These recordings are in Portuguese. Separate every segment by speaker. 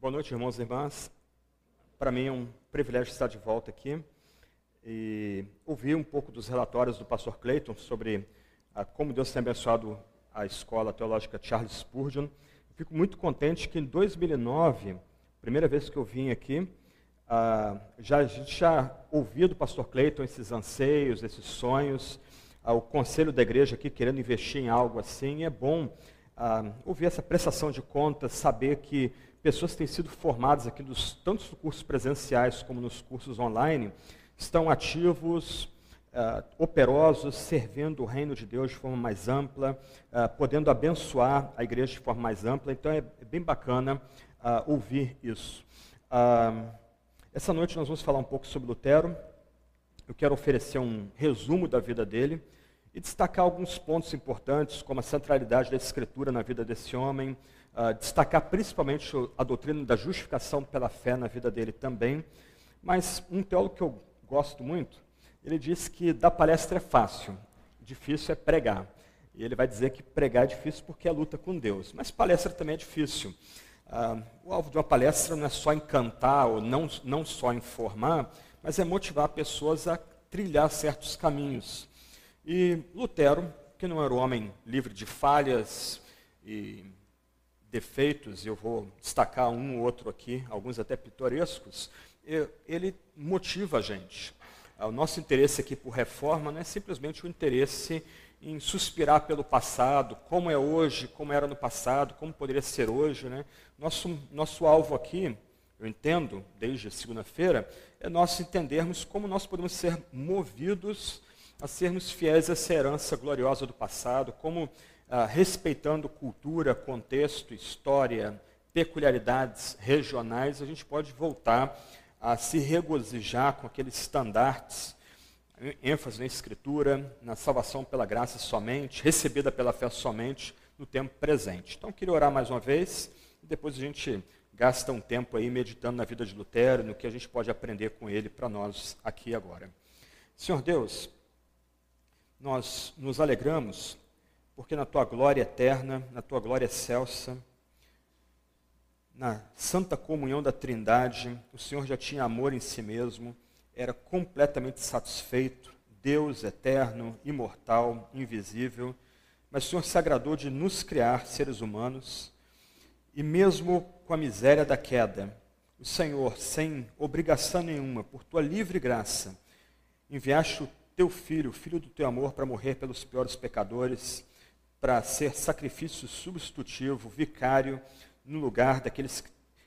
Speaker 1: Boa noite, irmãos e irmãs. Para mim é um privilégio estar de volta aqui e ouvir um pouco dos relatórios do pastor Clayton sobre ah, como Deus tem abençoado a escola teológica Charles Spurgeon. fico muito contente que em 2009, primeira vez que eu vim aqui, ah, já, a gente já ouvia do pastor Clayton esses anseios, esses sonhos, ah, o conselho da igreja aqui querendo investir em algo assim. é bom ah, ouvir essa prestação de contas, saber que pessoas que têm sido formadas aqui dos tantos cursos presenciais como nos cursos online estão ativos, uh, operosos, servindo o reino de Deus de forma mais ampla, uh, podendo abençoar a igreja de forma mais ampla. Então é, bem bacana uh, ouvir isso. essa noite nós vamos falar um pouco sobre Lutero. Eu quero oferecer um resumo da vida dele e destacar alguns pontos importantes, como a centralidade da Escritura na vida desse homem, uh, destacar principalmente a doutrina da justificação pela fé na vida dele também. Mas um teólogo que eu gosto muito, ele diz que dar palestra é fácil, difícil é pregar. E ele vai dizer que pregar é difícil porque é luta com Deus. Mas palestra também é difícil. Uh, o alvo de uma palestra não é só encantar ou não, não só informar, mas é motivar pessoas a trilhar certos caminhos. E Lutero, que não era um homem livre de falhas e defeitos, eu vou destacar um ou outro aqui, alguns até pitorescos, ele motiva a gente. O nosso interesse aqui por reforma não é simplesmente o interesse em suspirar pelo passado, como é hoje, como era no passado, como poderia ser hoje. Né? Nosso, nosso alvo aqui, eu entendo, desde segunda-feira, é nós entendermos como nós podemos ser movidos a sermos fiéis a essa herança gloriosa do passado, como ah, respeitando cultura, contexto, história, peculiaridades regionais, a gente pode voltar a se regozijar com aqueles estandartes, ênfase na Escritura, na salvação pela graça somente, recebida pela fé somente no tempo presente. Então, queria orar mais uma vez, e depois a gente gasta um tempo aí meditando na vida de Lutero, no que a gente pode aprender com ele para nós aqui agora. Senhor Deus, nós nos alegramos porque na tua glória eterna, na tua glória excelsa, na santa comunhão da Trindade, o Senhor já tinha amor em si mesmo, era completamente satisfeito, Deus eterno, imortal, invisível, mas o Senhor se agradou de nos criar seres humanos, e mesmo com a miséria da queda, o Senhor, sem obrigação nenhuma, por tua livre graça, enviaste o teu filho, filho do teu amor, para morrer pelos piores pecadores, para ser sacrifício substitutivo, vicário, no lugar daqueles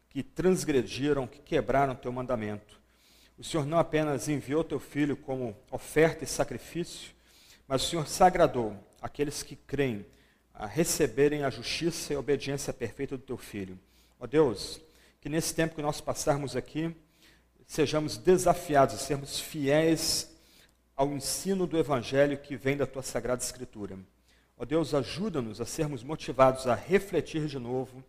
Speaker 1: que transgrediram, que quebraram teu mandamento. O Senhor não apenas enviou teu filho como oferta e sacrifício, mas o Senhor sagradou aqueles que creem a receberem a justiça e a obediência perfeita do teu filho. Ó Deus, que nesse tempo que nós passarmos aqui, sejamos desafiados a sermos fiéis ao ensino do evangelho que vem da tua sagrada escritura. Ó Deus, ajuda-nos a sermos motivados a refletir de novo,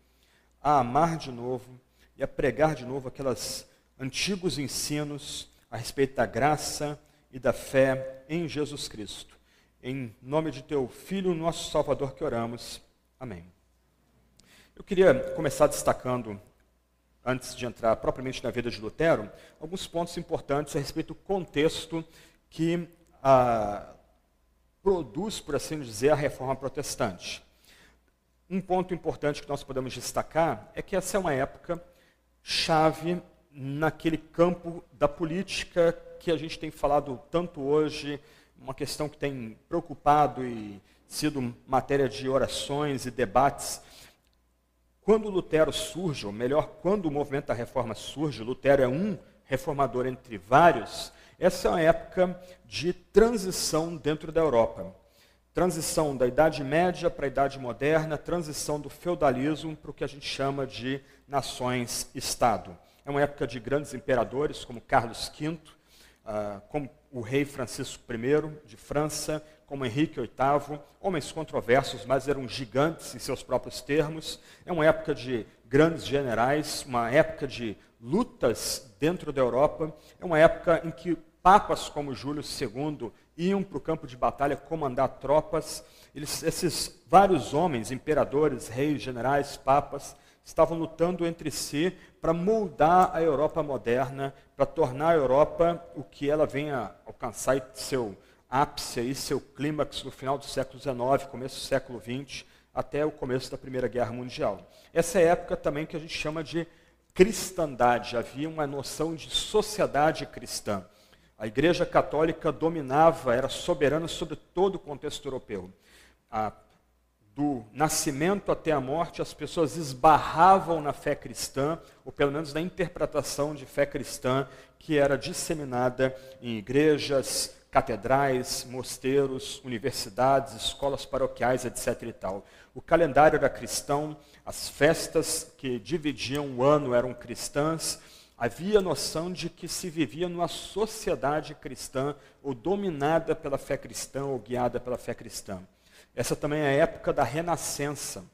Speaker 1: a amar de novo e a pregar de novo aqueles antigos ensinos a respeito da graça e da fé em Jesus Cristo. Em nome de teu Filho, nosso Salvador, que oramos. Amém. Eu queria começar destacando, antes de entrar propriamente na vida de Lutero, alguns pontos importantes a respeito do contexto que a produz, por assim dizer, a reforma protestante. Um ponto importante que nós podemos destacar é que essa é uma época chave naquele campo da política que a gente tem falado tanto hoje, uma questão que tem preocupado e sido matéria de orações e debates. Quando Lutero surge, ou melhor, quando o movimento da reforma surge, Lutero é um reformador entre vários, essa é uma época de transição dentro da Europa. Transição da Idade Média para a Idade Moderna, transição do feudalismo para o que a gente chama de nações-estado. É uma época de grandes imperadores, como Carlos V, uh, como o rei Francisco I de França, como Henrique VIII, homens controversos, mas eram gigantes em seus próprios termos. É uma época de grandes generais, uma época de lutas dentro da Europa. É uma época em que papas como Júlio II iam para o campo de batalha comandar tropas. Eles, esses vários homens, imperadores, reis, generais, papas, estavam lutando entre si para moldar a Europa moderna, para tornar a Europa o que ela venha alcançar seu ápice, aí, seu clímax no final do século XIX, começo do século XX, até o começo da Primeira Guerra Mundial. Essa é a época também que a gente chama de cristandade, havia uma noção de sociedade cristã. A Igreja Católica dominava, era soberana sobre todo o contexto europeu. A, do nascimento até a morte, as pessoas esbarravam na fé cristã, ou pelo menos na interpretação de fé cristã que era disseminada em igrejas, catedrais, mosteiros, universidades, escolas paroquiais, etc. E tal. O calendário era cristão, as festas que dividiam o ano eram cristãs, havia a noção de que se vivia numa sociedade cristã, ou dominada pela fé cristã, ou guiada pela fé cristã. Essa também é a época da Renascença,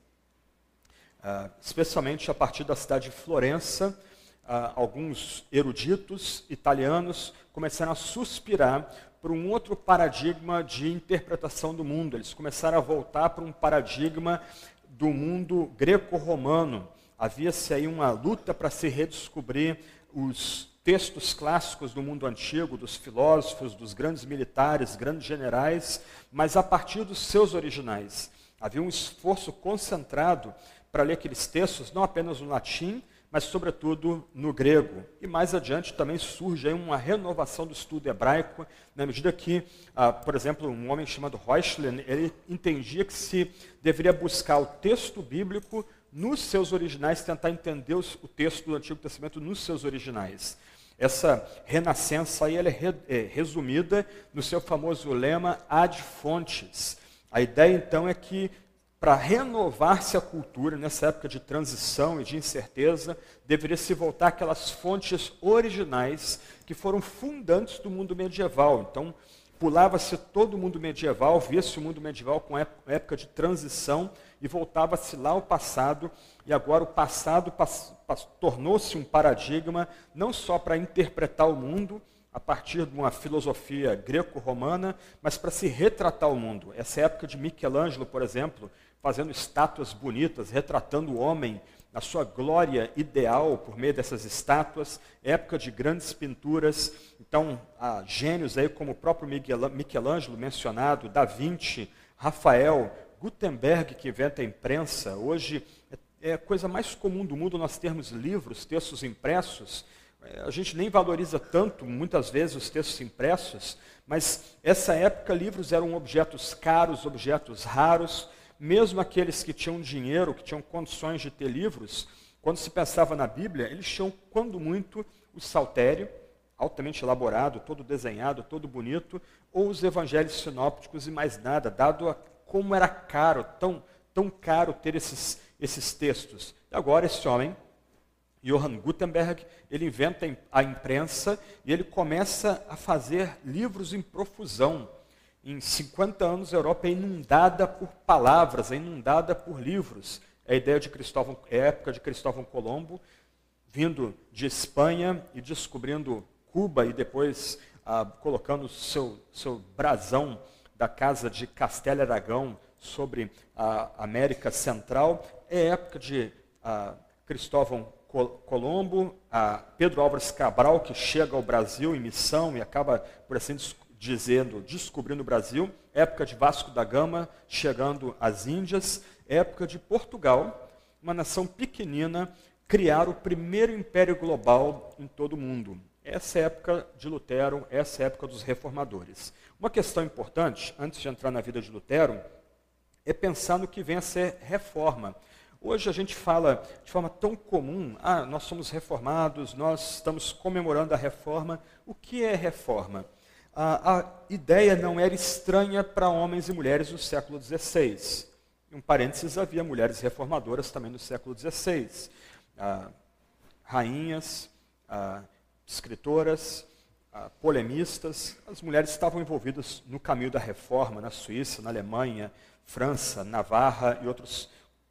Speaker 1: uh, especialmente a partir da cidade de Florença. Uh, alguns eruditos italianos começaram a suspirar por um outro paradigma de interpretação do mundo. Eles começaram a voltar para um paradigma do mundo greco-romano. Havia-se aí uma luta para se redescobrir os textos clássicos do mundo antigo, dos filósofos, dos grandes militares, grandes generais, mas a partir dos seus originais. Havia um esforço concentrado para ler aqueles textos, não apenas no latim, mas sobretudo no grego. E mais adiante também surge uma renovação do estudo hebraico, na medida que, ah, por exemplo, um homem chamado Reuchlin, ele entendia que se deveria buscar o texto bíblico nos seus originais, tentar entender o texto do Antigo Testamento nos seus originais. Essa renascença aí ela é, é resumida no seu famoso lema ad fontes. A ideia então é que para renovar-se a cultura nessa época de transição e de incerteza, deveria se voltar àquelas fontes originais que foram fundantes do mundo medieval. Então, pulava-se todo o mundo medieval, via-se o mundo medieval com época de transição e voltava-se lá ao passado, e agora o passado tornou-se um paradigma não só para interpretar o mundo, a partir de uma filosofia greco-romana, mas para se retratar o mundo. Essa época de Michelangelo, por exemplo, fazendo estátuas bonitas, retratando o homem na sua glória ideal por meio dessas estátuas, época de grandes pinturas. Então, há gênios aí como o próprio Michelangelo mencionado, Da Vinci, Rafael, Gutenberg que inventa a imprensa. Hoje é a coisa mais comum do mundo nós termos livros, textos impressos. É, a gente nem valoriza tanto, muitas vezes, os textos impressos, mas essa época livros eram objetos caros, objetos raros, mesmo aqueles que tinham dinheiro, que tinham condições de ter livros, quando se pensava na Bíblia, eles tinham, quando muito, o saltério, altamente elaborado, todo desenhado, todo bonito, ou os evangelhos sinópticos e mais nada, dado a como era caro, tão, tão caro ter esses, esses textos. E agora esse homem, Johann Gutenberg, ele inventa a imprensa e ele começa a fazer livros em profusão. Em 50 anos, a Europa é inundada por palavras, é inundada por livros. É a ideia de Cristóvão, é a época de Cristóvão Colombo, vindo de Espanha e descobrindo Cuba e depois ah, colocando seu, seu brasão da casa de Castelo Aragão sobre a América Central. É época de ah, Cristóvão Colombo, a Pedro Álvares Cabral, que chega ao Brasil em missão e acaba, por assim dizendo, descobrindo o Brasil, época de Vasco da Gama, chegando às Índias, época de Portugal, uma nação pequenina, criar o primeiro império global em todo o mundo. Essa é época de Lutero, essa é época dos reformadores. Uma questão importante, antes de entrar na vida de Lutero, é pensar no que vem a ser reforma. Hoje a gente fala de forma tão comum, ah, nós somos reformados, nós estamos comemorando a reforma. O que é reforma? a, ideia não era estranha para homens e mulheres do século XVI. Em um parênteses, havia mulheres reformadoras também no século XVI. Ah, rainhas, ah, escritoras, ah, polemistas, as mulheres estavam envolvidas no caminho da reforma na Suíça, na Alemanha, França, Navarra e outros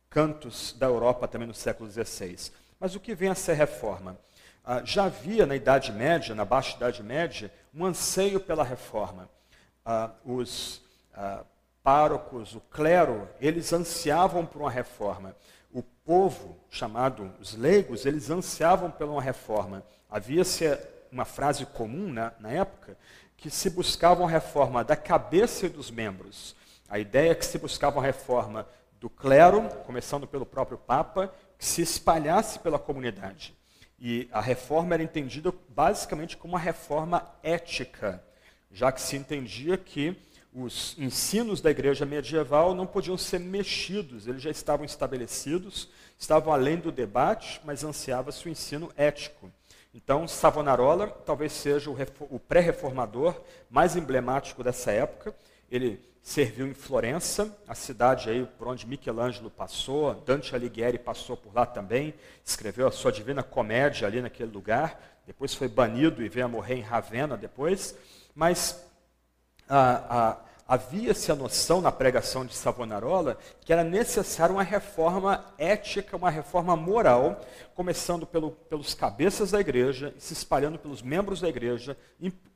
Speaker 1: cantos da Europa também no século XVI. Mas o que vem a ser reforma? Ah, já havia na Idade Média, na Baixa Idade Média, um anseio pela reforma. Ah, os párocos, o clero, eles ansiavam por uma reforma. o povo, chamado os leigos, eles ansiavam pela uma reforma. Havia-se uma frase comum na, na época, que se buscava uma reforma da cabeça e dos membros. A ideia é que se buscava uma reforma do clero, começando pelo próprio Papa, que se espalhasse pela comunidade. E a reforma era entendida basicamente como uma reforma ética, já que se entendia que os ensinos da igreja medieval não podiam ser mexidos, eles já estavam estabelecidos, estavam além do debate, mas ansiava-se o ensino ético. Então, Savonarola talvez seja o pré-reformador mais emblemático dessa época. Ele serviu em Florença, a cidade aí por onde Michelangelo passou, Dante Alighieri passou por lá também, escreveu a sua Divina Comédia ali naquele lugar, depois foi banido e veio a morrer em Ravenna depois, mas havia-se a noção na pregação de Savonarola que era necessária uma reforma ética, uma reforma moral, começando pelo, pelos cabeças da igreja se espalhando pelos membros da igreja,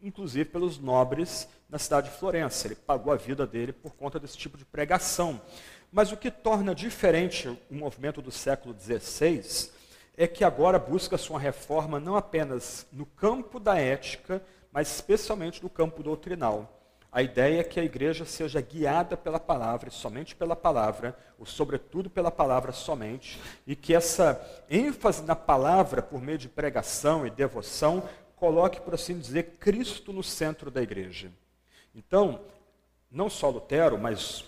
Speaker 1: inclusive pelos nobres na cidade de Florença. Ele pagou a vida dele por conta desse tipo de pregação. Mas o que torna diferente o movimento do século XVI é que agora busca sua reforma não apenas no campo da ética, mas especialmente no campo doutrinal. A ideia é que a igreja seja guiada pela palavra, somente pela palavra, ou sobretudo pela palavra somente, e que essa ênfase na palavra, por meio de pregação e devoção, coloque, por assim dizer, Cristo no centro da igreja. Então, não só Lutero, mas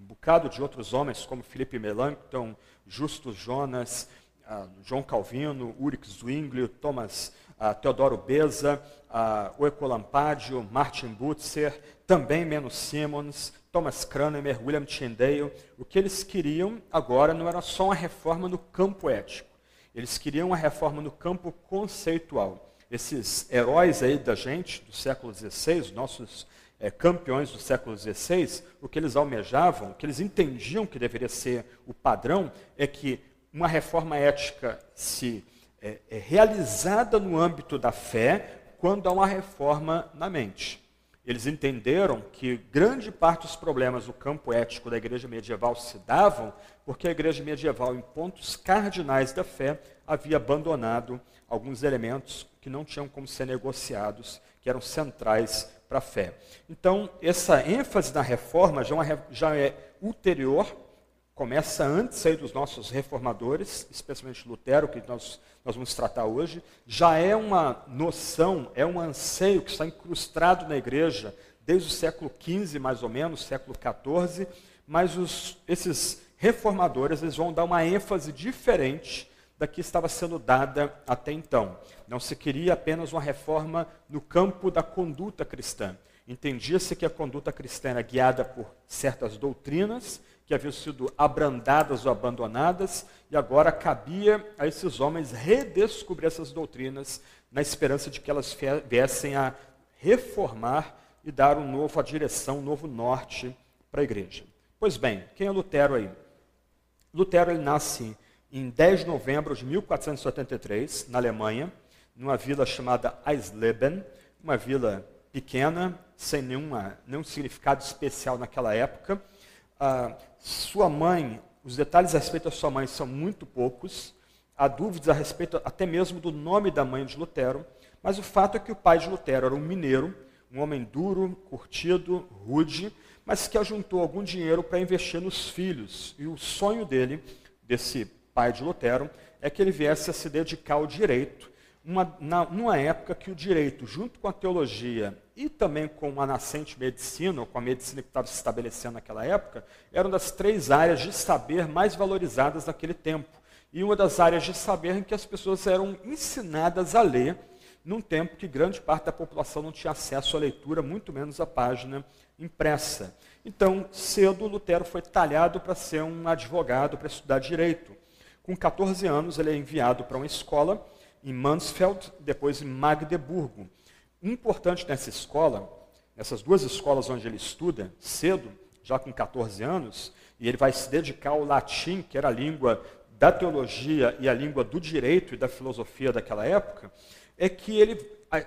Speaker 1: um bocado de outros homens, como Felipe Melanchthon, Justus Jonas, uh, João Calvino, Ulrich Zwingli, Thomas uh, Teodoro Beza, uh, Oecolampadio, Martin Butzer, também Menos Simmons, Thomas Cranmer, William Tyndale. O que eles queriam agora não era só uma reforma no campo ético, eles queriam uma reforma no campo conceitual. Esses heróis aí da gente, do século XVI, nossos é, campeões do século XVI, o que eles almejavam, o que eles entendiam que deveria ser o padrão, é que uma reforma ética se é, é realizada no âmbito da fé quando há uma reforma na mente. Eles entenderam que grande parte dos problemas do campo ético da igreja medieval se davam porque a igreja medieval, em pontos cardinais da fé, havia abandonado alguns elementos que não tinham como ser negociados, que eram centrais para a fé. Então, essa ênfase na reforma já, é já é ulterior, começa antes aí dos nossos reformadores, especialmente Lutero, que nós, nós vamos tratar hoje, já é uma noção, é um anseio que está incrustado na igreja desde o século XV, mais ou menos, século XIV, mas os, esses reformadores eles vão dar uma ênfase diferente da que estava sendo dada até então. Não se queria apenas uma reforma no campo da conduta cristã. Entendia-se que a conduta cristã era guiada por certas doutrinas que haviam sido abrandadas ou abandonadas, e agora cabia a esses homens redescobrir essas doutrinas na esperança de que elas viessem a reformar e dar um novo, a direção, um novo norte para a igreja. Pois bem, quem é Lutero aí? Lutero ele nasce em 10 de novembro de 1483, na Alemanha, numa vila chamada Eisleben, uma vila pequena, sem nenhuma, nenhum significado especial naquela época. Ah, sua mãe, os detalhes a respeito da sua mãe são muito poucos, há dúvidas a respeito até mesmo do nome da mãe de Lutero, mas o fato é que o pai de Lutero era um mineiro, um homem duro, curtido, rude, mas que ajuntou algum dinheiro para investir nos filhos. E o sonho dele, desse pai de Lutero, é que ele viesse a se dedicar ao direito, uma, na, numa época que o direito, junto com a teologia e também com a nascente medicina, ou com a medicina que estava se estabelecendo naquela época, eram das três áreas de saber mais valorizadas naquele tempo. E uma das áreas de saber em que as pessoas eram ensinadas a ler, num tempo que grande parte da população não tinha acesso à leitura, muito menos à página impressa. Então, cedo, Lutero foi talhado para ser um advogado, para estudar direito. Com 14 anos, ele é enviado para uma escola em Mansfeld, depois em Magdeburgo. Importante nessa escola, nessas duas escolas onde ele estuda, cedo, já com 14 anos, e ele vai se dedicar ao latim, que era a língua da teologia e a língua do direito e da filosofia daquela época, é que ele,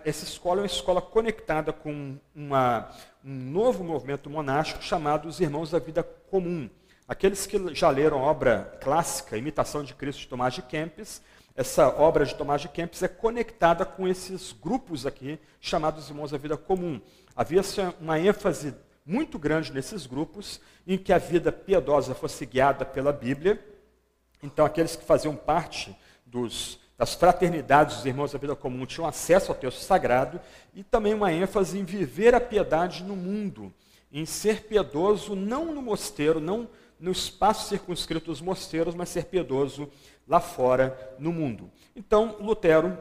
Speaker 1: essa escola é uma escola conectada com uma, um novo movimento monástico chamado os Irmãos da Vida Comum. Aqueles que já leram a obra clássica, Imitação de Cristo, de Tomás de Kempis, essa obra de Tomás de Kempis é conectada com esses grupos aqui, chamados Irmãos da Vida Comum. Havia uma ênfase muito grande nesses grupos, em que a vida piedosa fosse guiada pela Bíblia. Então, aqueles que faziam parte dos, das fraternidades dos irmãos da vida comum tinham acesso ao texto sagrado, e também uma ênfase em viver a piedade no mundo, em ser piedoso não no mosteiro, não no espaço circunscrito dos mosteiros, mas ser piedoso lá fora no mundo. Então, Lutero,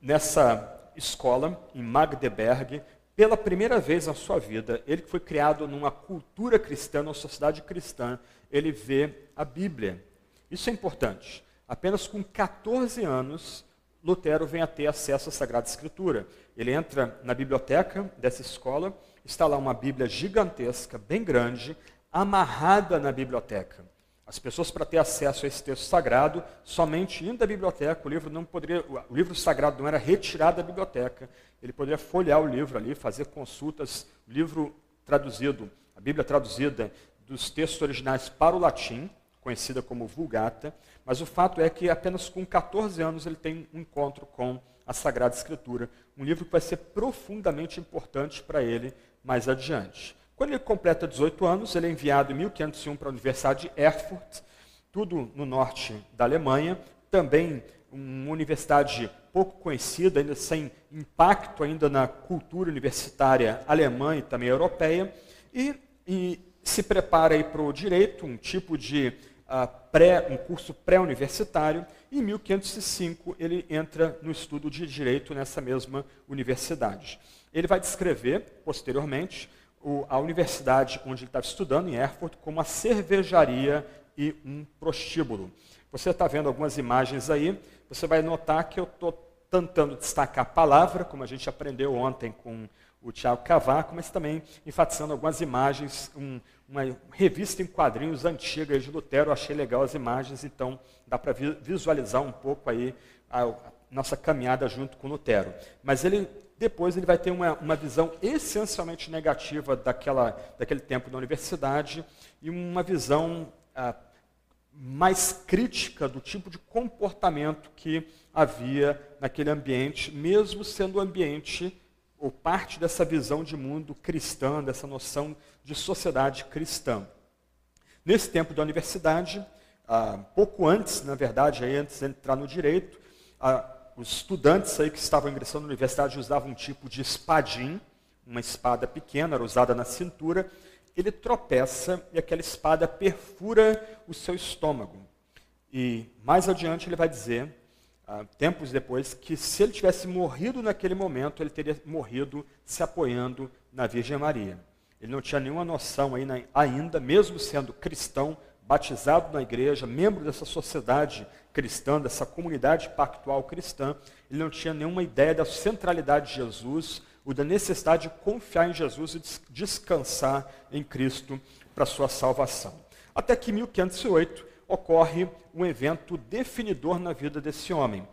Speaker 1: nessa escola, em Magdeburg, pela primeira vez na sua vida, ele que foi criado numa cultura cristã, numa sociedade cristã, ele vê a Bíblia. Isso é importante. Apenas com 14 anos, Lutero vem a ter acesso à Sagrada Escritura. Ele entra na biblioteca dessa escola, está lá uma Bíblia gigantesca, bem grande, amarrada na biblioteca. As pessoas, para ter acesso a esse texto sagrado, somente indo à biblioteca, o livro, não poderia, o livro sagrado não era retirado da biblioteca, ele poderia folhear o livro ali, fazer consultas, o livro traduzido, a Bíblia traduzida dos textos originais para o latim, conhecida como Vulgata, mas o fato é que apenas com 14 anos ele tem um encontro com a Sagrada Escritura, um livro que vai ser profundamente importante para ele mais adiante. Quando ele completa 18 anos, ele é enviado em 1501 para a Universidade de Erfurt, tudo no norte da Alemanha, também uma universidade pouco conhecida, ainda sem impacto ainda na cultura universitária alemã e também europeia, e, e se prepara para o direito, um tipo de uh, pré, um curso pré-universitário, e em 1505 ele entra no estudo de direito nessa mesma universidade. Ele vai descrever, posteriormente, a universidade onde ele estava estudando, em Erfurt, como uma cervejaria e um prostíbulo. Você está vendo algumas imagens aí, você vai notar que eu estou tentando destacar a palavra, como a gente aprendeu ontem com o Tiago Cavaco, mas também enfatizando algumas imagens, um, uma revista em quadrinhos antiga de Lutero, eu achei legal as imagens, então dá para visualizar um pouco aí a, a nossa caminhada junto com Lutero. Mas ele depois ele vai ter uma, uma visão essencialmente negativa daquela, daquele tempo da universidade e uma visão ah, mais crítica do tipo de comportamento que havia naquele ambiente, mesmo sendo o ambiente ou parte dessa visão de mundo cristã, dessa noção de sociedade cristã. Nesse tempo da universidade, ah, pouco antes, na verdade, antes de entrar no direito, ah, os estudantes aí que estavam ingressando na universidade usavam um tipo de espadim, uma espada pequena, era usada na cintura. Ele tropeça e aquela espada perfura o seu estômago. E mais adiante ele vai dizer, ah, tempos depois, que se ele tivesse morrido naquele momento, ele teria morrido se apoiando na Virgem Maria. Ele não tinha nenhuma noção ainda, mesmo sendo cristão, batizado na igreja, membro dessa sociedade cristã, dessa comunidade pactual cristã, ele não tinha nenhuma ideia da centralidade de Jesus, ou da necessidade de confiar em Jesus e descansar em Cristo para sua salvação. Até que em 1508 ocorre um evento definidor na vida desse homem.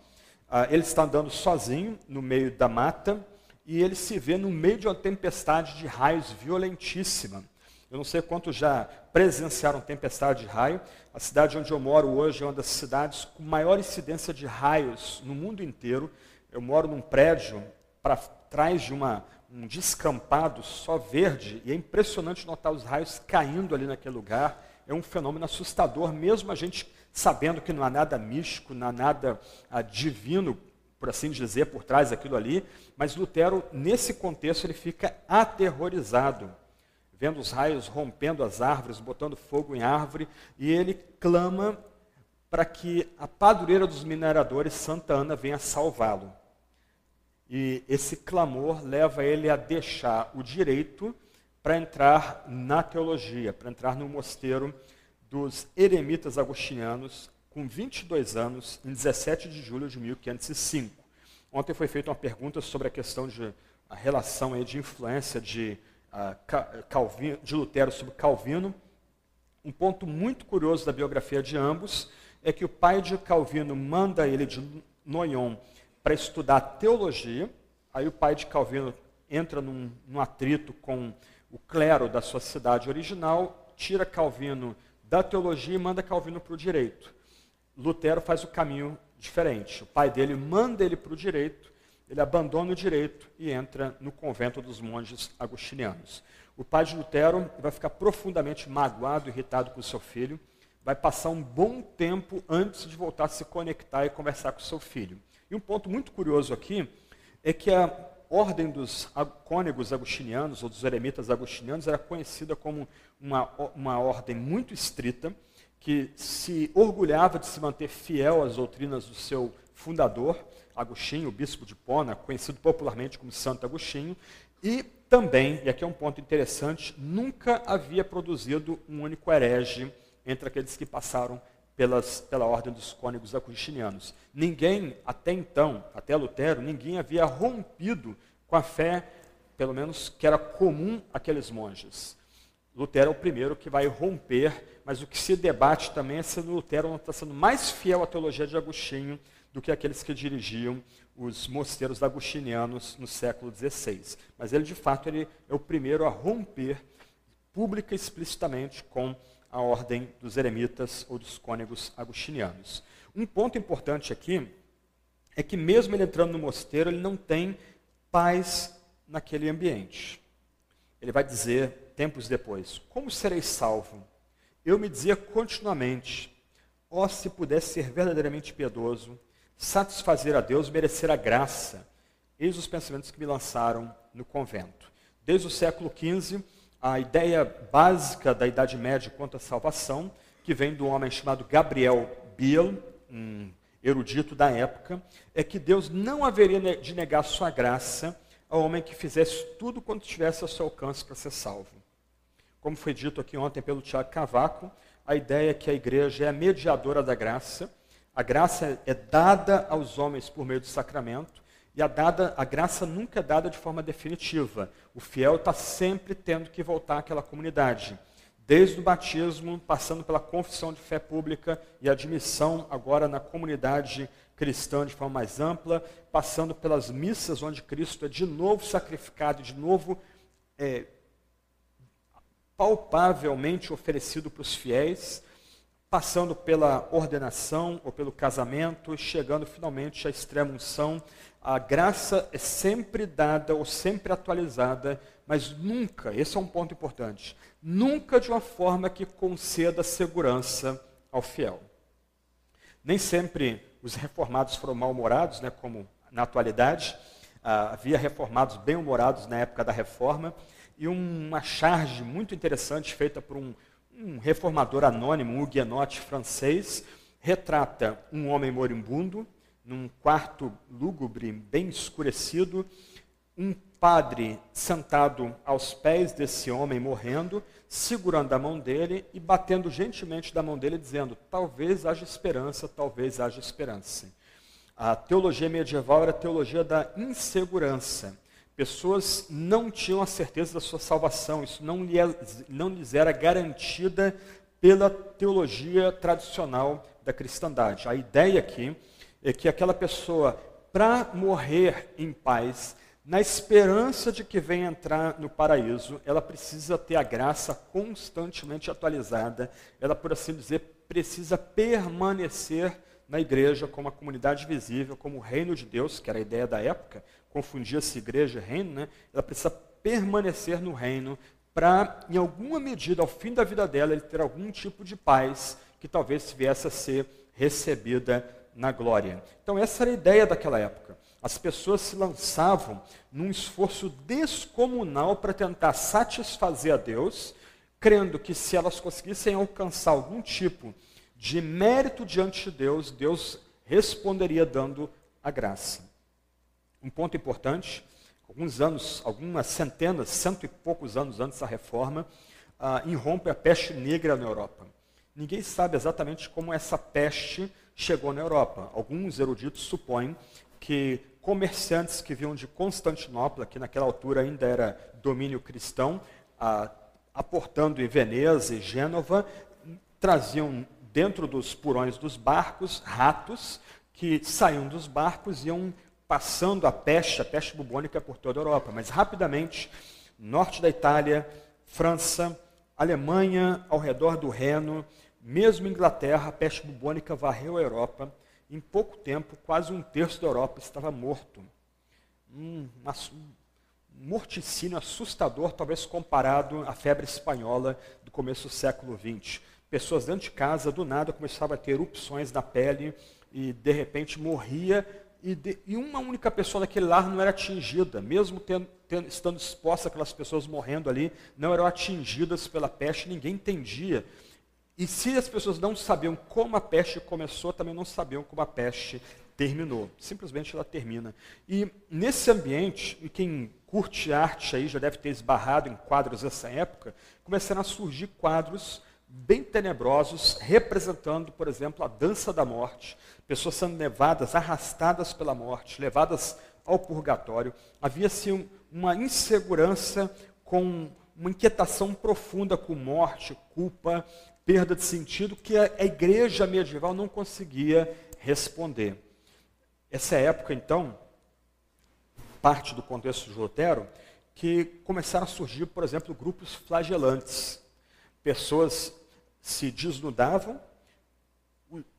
Speaker 1: Ah, ele está andando sozinho no meio da mata e ele se vê no meio de uma tempestade de raios violentíssima. Eu não sei quantos já presenciaram tempestade de raio. A cidade onde eu moro hoje é uma das cidades com maior incidência de raios no mundo inteiro. Eu moro num prédio para trás de uma, um descampado só verde e é impressionante notar os raios caindo ali naquele lugar. É um fenômeno assustador, mesmo a gente sabendo que não há nada místico, não há nada ah, divino, por assim dizer, por trás daquilo ali. Mas Lutero, nesse contexto, ele fica aterrorizado vendo os raios rompendo as árvores, botando fogo em árvore, e ele clama para que a padroeira dos mineradores, Santa Ana, venha salvá-lo. E esse clamor leva ele a deixar o direito para entrar na teologia, para entrar no mosteiro dos eremitas agostinianos, com 22 anos, em 17 de julho de 1505. Ontem foi feita uma pergunta sobre a questão de a relação aí de influência de Calvino, de Lutero sobre Calvino. Um ponto muito curioso da biografia de ambos é que o pai de Calvino manda ele de Noyon para estudar teologia. Aí o pai de Calvino entra num, num atrito com o clero da sua cidade original, tira Calvino da teologia e manda Calvino para o direito. Lutero faz o caminho diferente. O pai dele manda ele para o direito, ele abandona o direito e entra no convento dos monges agostinianos. O pai de Lutero vai ficar profundamente magoado, irritado com seu filho, vai passar um bom tempo antes de voltar a se conectar e conversar com seu filho. E um ponto muito curioso aqui é que a ordem dos cônegos agostinianos, ou dos eremitas agostinianos, era conhecida como uma, uma ordem muito estrita, que se orgulhava de se manter fiel às doutrinas do seu fundador, Agostinho, o bispo de Pona, conhecido popularmente como Santo Agostinho, e também, e aqui é um ponto interessante, nunca havia produzido um único herege entre aqueles que passaram pelas, pela ordem dos cônegos agostinianos. Ninguém, até então, até Lutero, ninguém havia rompido com a fé, pelo menos que era comum àqueles monges. Lutero é o primeiro que vai romper, mas o que se debate também é se Lutero não está sendo mais fiel à teologia de Agostinho do que aqueles que dirigiam os mosteiros agostinianos no século XVI. Mas ele, de fato, ele é o primeiro a romper pública explicitamente com a ordem dos eremitas ou dos cônegos agostinianos. Um ponto importante aqui é que mesmo ele entrando no mosteiro, ele não tem paz naquele ambiente. Ele vai dizer, tempos depois, como serei salvo? Eu me dizia continuamente, ó oh, se pudesse ser verdadeiramente piedoso, satisfazer a Deus, merecer a graça. Eis os pensamentos que me lançaram no convento. Desde o século XV, a ideia básica da Idade Média quanto à salvação, que vem do homem chamado Gabriel Biel, um erudito da época, é que Deus não haveria de negar sua graça ao homem que fizesse tudo quanto tivesse ao seu alcance para ser salvo. Como foi dito aqui ontem pelo Tiago Cavaco, a ideia é que a igreja é a mediadora da graça, a graça é dada aos homens por meio do sacramento, e a, dada, a graça nunca é dada de forma definitiva. O fiel está sempre tendo que voltar àquela comunidade. Desde o batismo, passando pela confissão de fé pública e admissão agora na comunidade cristã de forma mais ampla, passando pelas missas onde Cristo é de novo sacrificado, de novo é, palpavelmente oferecido para os fiéis, passando pela ordenação ou pelo casamento, chegando finalmente à extrema unção. A graça é sempre dada ou sempre atualizada, mas nunca, esse é um ponto importante, nunca de uma forma que conceda segurança ao fiel. Nem sempre os reformados foram mal-humorados, né, como na atualidade. Ah, havia reformados bem-humorados na época da reforma. E uma charge muito interessante feita por um um reformador anônimo, um huguenote francês, retrata um homem moribundo num quarto lúgubre, bem escurecido, um padre sentado aos pés desse homem morrendo, segurando a mão dele e batendo gentilmente da mão dele, dizendo: talvez haja esperança, talvez haja esperança. A teologia medieval era a teologia da insegurança pessoas não tinham a certeza da sua salvação, isso não, lhe, é, não lhes era garantida pela teologia tradicional da cristandade. A ideia aqui é que aquela pessoa, para morrer em paz, na esperança de que venha entrar no paraíso, ela precisa ter a graça constantemente atualizada, ela, por assim dizer, precisa permanecer na igreja como a comunidade visível, como o reino de Deus, que era a ideia da época, confundia-se igreja e reino, né? ela precisa permanecer no reino para, em alguma medida, ao fim da vida dela, ele ter algum tipo de paz que talvez viesse a ser recebida na glória. Então, essa era a ideia daquela época. As pessoas se lançavam num esforço descomunal para tentar satisfazer a Deus, crendo que se elas conseguissem alcançar algum tipo de mérito diante de Deus, Deus responderia dando a graça. Um ponto importante, alguns anos, algumas centenas, cento e poucos anos antes da reforma, uh, irrompe a peste negra na Europa. Ninguém sabe exatamente como essa peste chegou na Europa. Alguns eruditos supõem que comerciantes que vinham de Constantinopla, que naquela altura ainda era domínio cristão, uh, aportando em Veneza e Gênova, traziam dentro dos porões dos barcos, ratos que saíam dos barcos e iam passando a peste, a peste bubônica por toda a Europa. Mas rapidamente, norte da Itália, França, Alemanha, ao redor do Reno, mesmo Inglaterra, a peste bubônica varreu a Europa. Em pouco tempo, quase um terço da Europa estava morto. Um, um morticínio assustador, talvez comparado à febre espanhola do começo do século XX. Pessoas dentro de casa, do nada, começavam a ter erupções na pele e, de repente, morria e, de, e, uma única pessoa daquele lar não era atingida, mesmo tendo, tendo, estando exposta aquelas pessoas morrendo ali, não eram atingidas pela peste, ninguém entendia. E se as pessoas não sabiam como a peste começou, também não sabiam como a peste terminou. Simplesmente ela termina. E nesse ambiente, e quem curte arte aí já deve ter esbarrado em quadros dessa época, começaram a surgir quadros bem tenebrosos, representando, por exemplo, a dança da morte, pessoas sendo levadas, arrastadas pela morte, levadas ao purgatório. Havia-se um, uma insegurança com uma inquietação profunda com morte, culpa, perda de sentido, que a, a igreja medieval não conseguia responder. Essa época, então, parte do contexto de Lutero, que começaram a surgir, por exemplo, grupos flagelantes. Pessoas se desnudavam,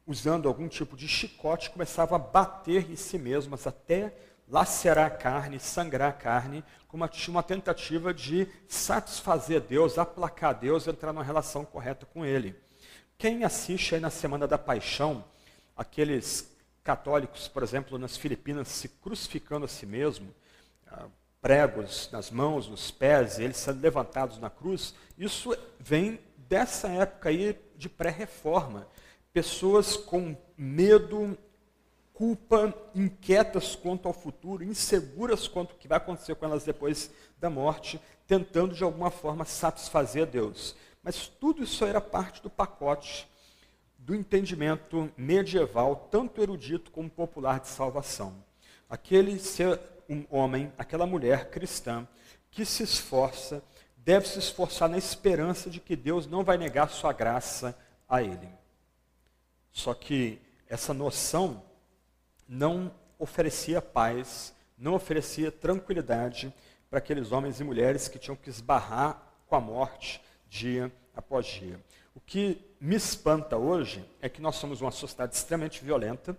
Speaker 1: usando algum tipo de chicote, começavam a bater em si mesmas até lacerar a carne, sangrar a carne, como uma tentativa de satisfazer Deus, aplacar Deus, entrar numa relação correta com Ele. Quem assiste aí na Semana da Paixão, aqueles católicos, por exemplo, nas Filipinas, se crucificando a si mesmo, ah, pregos nas mãos, nos pés, eles sendo levantados na cruz, isso vem dessa época aí de pré-reforma. Pessoas com medo, culpa, inquietas quanto ao futuro, inseguras quanto o que vai acontecer com elas depois da morte, tentando de alguma forma satisfazer a Deus. Mas tudo isso era parte do pacote do entendimento medieval, tanto erudito como popular de salvação. Aquele ser um homem, aquela mulher cristã que se esforça deve se esforçar na esperança de que Deus não vai negar sua graça a ele. Só que essa noção não oferecia paz, não oferecia tranquilidade para aqueles homens e mulheres que tinham que esbarrar com a morte dia após dia. O que me espanta hoje é que nós somos uma sociedade extremamente violenta.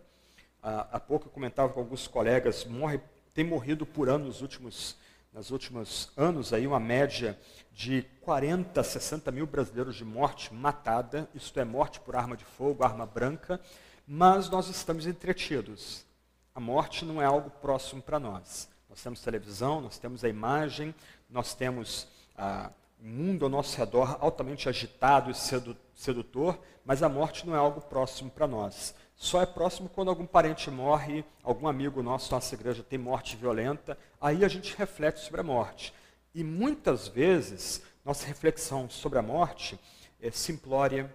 Speaker 1: Há, pouco eu comentava com alguns colegas, morre, tem morrido por ano nos últimos nos últimos anos, aí, uma média de 40 a 60 mil brasileiros de morte matada, isto é, morte por arma de fogo, arma branca, mas nós estamos entretidos. A morte não é algo próximo para nós. Nós temos televisão, nós temos a imagem, nós temos ah, o mundo ao nosso redor altamente agitado e sedutor, mas a morte não é algo próximo para nós só é próximo quando algum parente morre, algum amigo nosso, nossa igreja tem morte violenta, aí a gente reflete sobre a morte. E muitas vezes, nossa reflexão sobre a morte é simplória,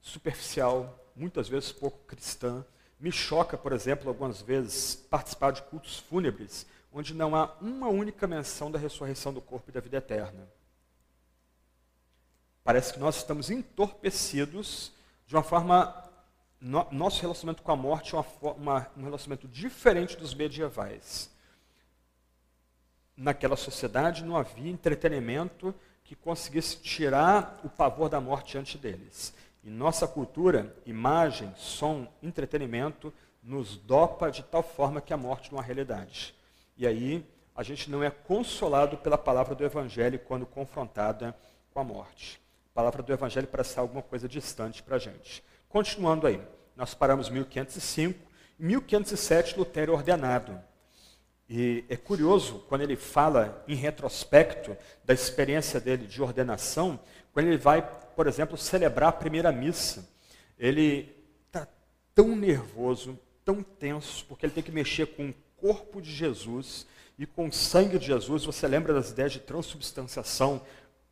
Speaker 1: superficial, muitas vezes pouco cristã. Me choca, por exemplo, algumas vezes participar de cultos fúnebres, onde não há uma única menção da ressurreição do corpo e da vida eterna. Parece que nós estamos entorpecidos de uma forma no, nosso relacionamento com a morte é uma, uma, um relacionamento diferente dos medievais. Naquela sociedade não havia entretenimento que conseguisse tirar o pavor da morte antes deles. Em nossa cultura, imagem, som, entretenimento nos dopa de tal forma que a morte não é realidade. E aí a gente não é consolado pela palavra do Evangelho quando confrontada com a morte. A palavra do Evangelho parece alguma coisa distante para a gente. Continuando aí, nós paramos em 1505, em 1507 Lutero é ordenado. E é curioso, quando ele fala em retrospecto da experiência dele de ordenação, quando ele vai, por exemplo, celebrar a primeira missa, ele está tão nervoso, tão tenso, porque ele tem que mexer com o corpo de Jesus e com o sangue de Jesus. Você lembra das ideias de transubstanciação,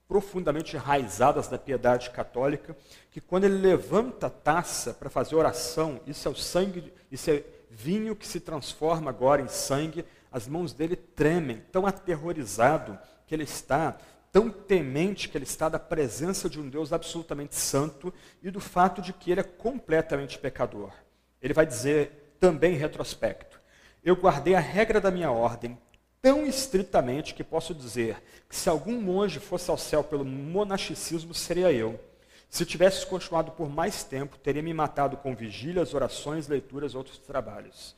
Speaker 1: profundamente enraizadas na piedade católica, que quando ele levanta a taça para fazer oração, isso é o sangue, isso é vinho que se transforma agora em sangue, as mãos dele tremem, tão aterrorizado que ele está, tão temente que ele está da presença de um Deus absolutamente santo e do fato de que ele é completamente pecador. Ele vai dizer também em retrospecto: Eu guardei a regra da minha ordem tão estritamente que posso dizer que se algum monge fosse ao céu pelo monasticismo, seria eu. Se tivesse continuado por mais tempo, teria me matado com vigílias, orações, leituras, outros trabalhos.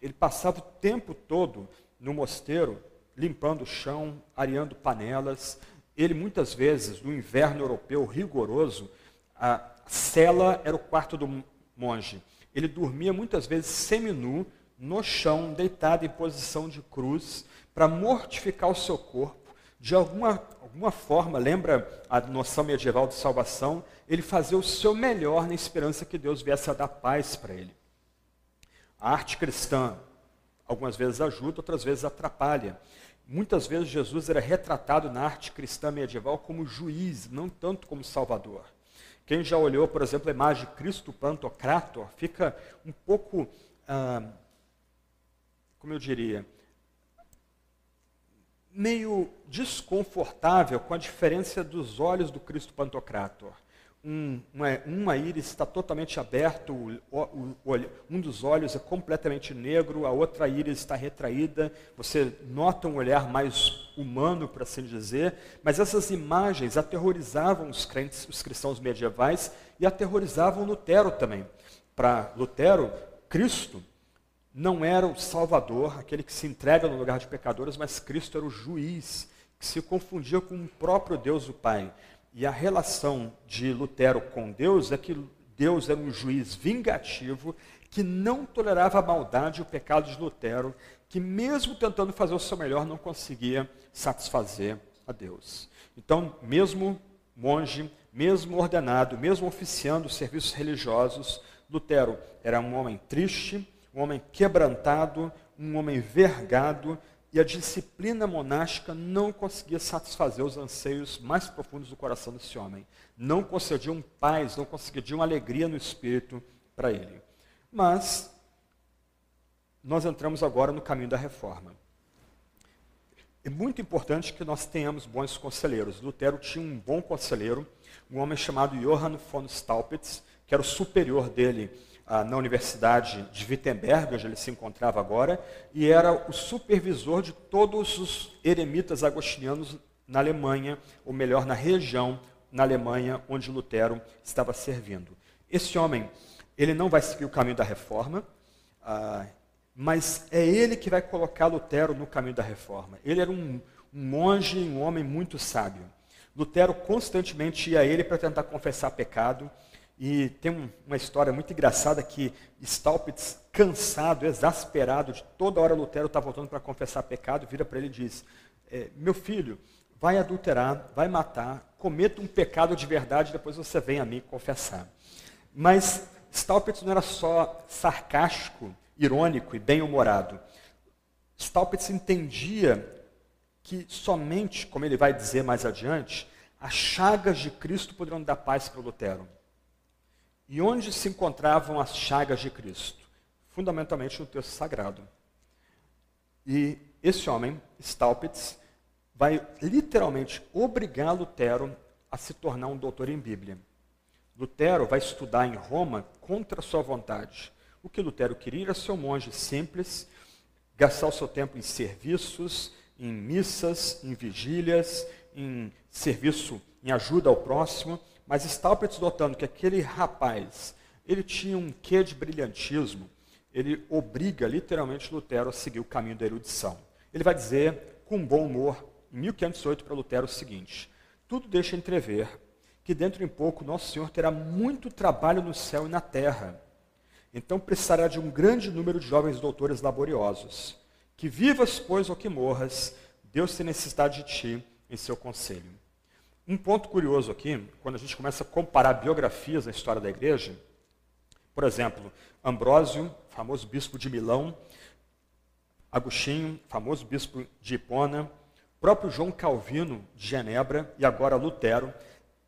Speaker 1: Ele passava o tempo todo no mosteiro, limpando o chão, areando panelas. Ele, muitas vezes, no inverno europeu rigoroso, a cela era o quarto do monge. Ele dormia muitas vezes seminu no chão, deitado em posição de cruz, para mortificar o seu corpo. De alguma, alguma forma, lembra a noção medieval de salvação? Ele fazia o seu melhor na esperança que Deus viesse a dar paz para ele. A arte cristã, algumas vezes ajuda, outras vezes atrapalha. Muitas vezes Jesus era retratado na arte cristã medieval como juiz, não tanto como salvador. Quem já olhou, por exemplo, a imagem de Cristo Pantocrator, fica um pouco, ah, como eu diria, meio desconfortável com a diferença dos olhos do Cristo Pantocrator. Um, uma, uma íris está totalmente aberto, o, o, o, um dos olhos é completamente negro, a outra íris está retraída. Você nota um olhar mais humano, por assim dizer. Mas essas imagens aterrorizavam os crentes, os cristãos medievais e aterrorizavam Lutero também. Para Lutero, Cristo não era o Salvador, aquele que se entrega no lugar de pecadores, mas Cristo era o juiz, que se confundia com o próprio Deus o Pai. E a relação de Lutero com Deus é que Deus era um juiz vingativo que não tolerava a maldade e o pecado de Lutero, que mesmo tentando fazer o seu melhor não conseguia satisfazer a Deus. Então, mesmo monge, mesmo ordenado, mesmo oficiando serviços religiosos, Lutero era um homem triste, um homem quebrantado, um homem vergado, e a disciplina monástica não conseguia satisfazer os anseios mais profundos do coração desse homem. Não concediam paz, não concediam alegria no espírito para ele. Mas nós entramos agora no caminho da reforma. É muito importante que nós tenhamos bons conselheiros. Lutero tinha um bom conselheiro, um homem chamado Johann von Staupitz, que era o superior dele ah, na Universidade de Wittenberg, onde ele se encontrava agora, e era o supervisor de todos os eremitas agostinianos na Alemanha, ou melhor, na região na Alemanha onde Lutero estava servindo. Esse homem, ele não vai seguir o caminho da reforma, ah, mas é ele que vai colocar Lutero no caminho da reforma. Ele era um, um monge, um homem muito sábio. Lutero constantemente ia a ele para tentar confessar pecado, e tem uma história muito engraçada que Staupitz, cansado, exasperado, de toda hora Lutero está voltando para confessar pecado, vira para ele e diz: é, Meu filho, vai adulterar, vai matar, cometa um pecado de verdade, depois você vem a mim confessar. Mas Staupitz não era só sarcástico, irônico e bem-humorado. Staupitz entendia que somente, como ele vai dizer mais adiante, as chagas de Cristo poderão dar paz para Lutero. E onde se encontravam as chagas de Cristo? Fundamentalmente no texto sagrado. E esse homem, Staupitz, vai literalmente obrigar Lutero a se tornar um doutor em Bíblia. Lutero vai estudar em Roma contra sua vontade. O que Lutero queria era ser um monge simples, gastar o seu tempo em serviços, em missas, em vigílias, em serviço, em ajuda ao próximo. Mas Staupitz notando que aquele rapaz, ele tinha um quê de brilhantismo, ele obriga literalmente Lutero a seguir o caminho da erudição. Ele vai dizer, com bom humor, em 1508 para Lutero o seguinte: tudo deixa entrever que dentro em pouco Nosso Senhor terá muito trabalho no céu e na terra. Então precisará de um grande número de jovens doutores laboriosos. Que vivas, pois, ou que morras, Deus tem necessidade de ti em seu conselho. Um ponto curioso aqui, quando a gente começa a comparar biografias na história da igreja, por exemplo, Ambrósio, famoso bispo de Milão, Agostinho, famoso bispo de Hipona, próprio João Calvino de Genebra e agora Lutero,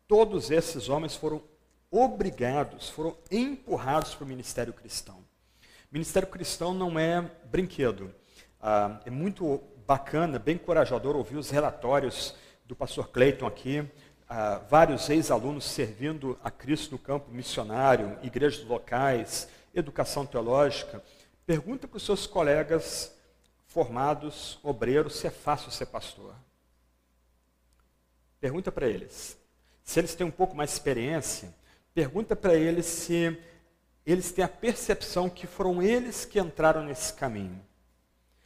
Speaker 1: todos esses homens foram obrigados, foram empurrados para o ministério cristão. Ministério cristão não é brinquedo. Ah, é muito bacana, bem corajador ouvir os relatórios do pastor Clayton aqui, uh, vários ex-alunos servindo a Cristo no campo missionário, igrejas locais, educação teológica. Pergunta para os seus colegas formados obreiros se é fácil ser pastor. Pergunta para eles. Se eles têm um pouco mais de experiência, pergunta para eles se eles têm a percepção que foram eles que entraram nesse caminho.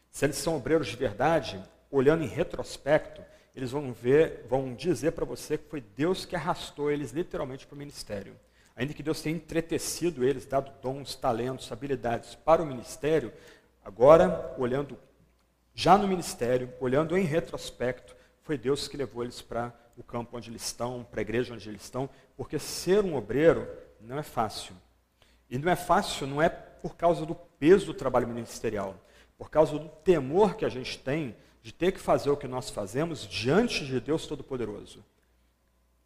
Speaker 1: Se eles são obreiros de verdade, olhando em retrospecto, eles vão ver, vão dizer para você que foi Deus que arrastou eles literalmente para o ministério. Ainda que Deus tenha entretecido eles, dado dons, talentos, habilidades para o ministério, agora, olhando já no ministério, olhando em retrospecto, foi Deus que levou eles para o campo onde eles estão, para a igreja onde eles estão, porque ser um obreiro não é fácil. E não é fácil, não é por causa do peso do trabalho ministerial, por causa do temor que a gente tem de ter que fazer o que nós fazemos diante de Deus Todo-Poderoso.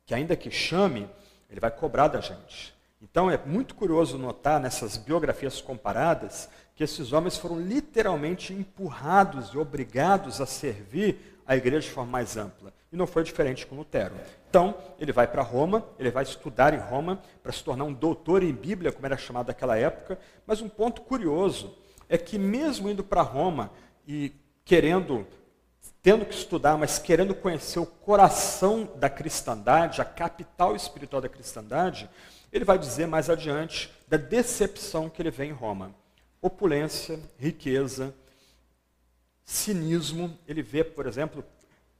Speaker 1: Que ainda que chame, ele vai cobrar da gente. Então é muito curioso notar nessas biografias comparadas que esses homens foram literalmente empurrados e obrigados a servir a igreja de forma mais ampla. E não foi diferente com Lutero. Então, ele vai para Roma, ele vai estudar em Roma para se tornar um doutor em Bíblia, como era chamado naquela época. Mas um ponto curioso é que, mesmo indo para Roma e querendo, tendo que estudar, mas querendo conhecer o coração da cristandade, a capital espiritual da cristandade, ele vai dizer mais adiante da decepção que ele vê em Roma. Opulência, riqueza, cinismo. Ele vê, por exemplo,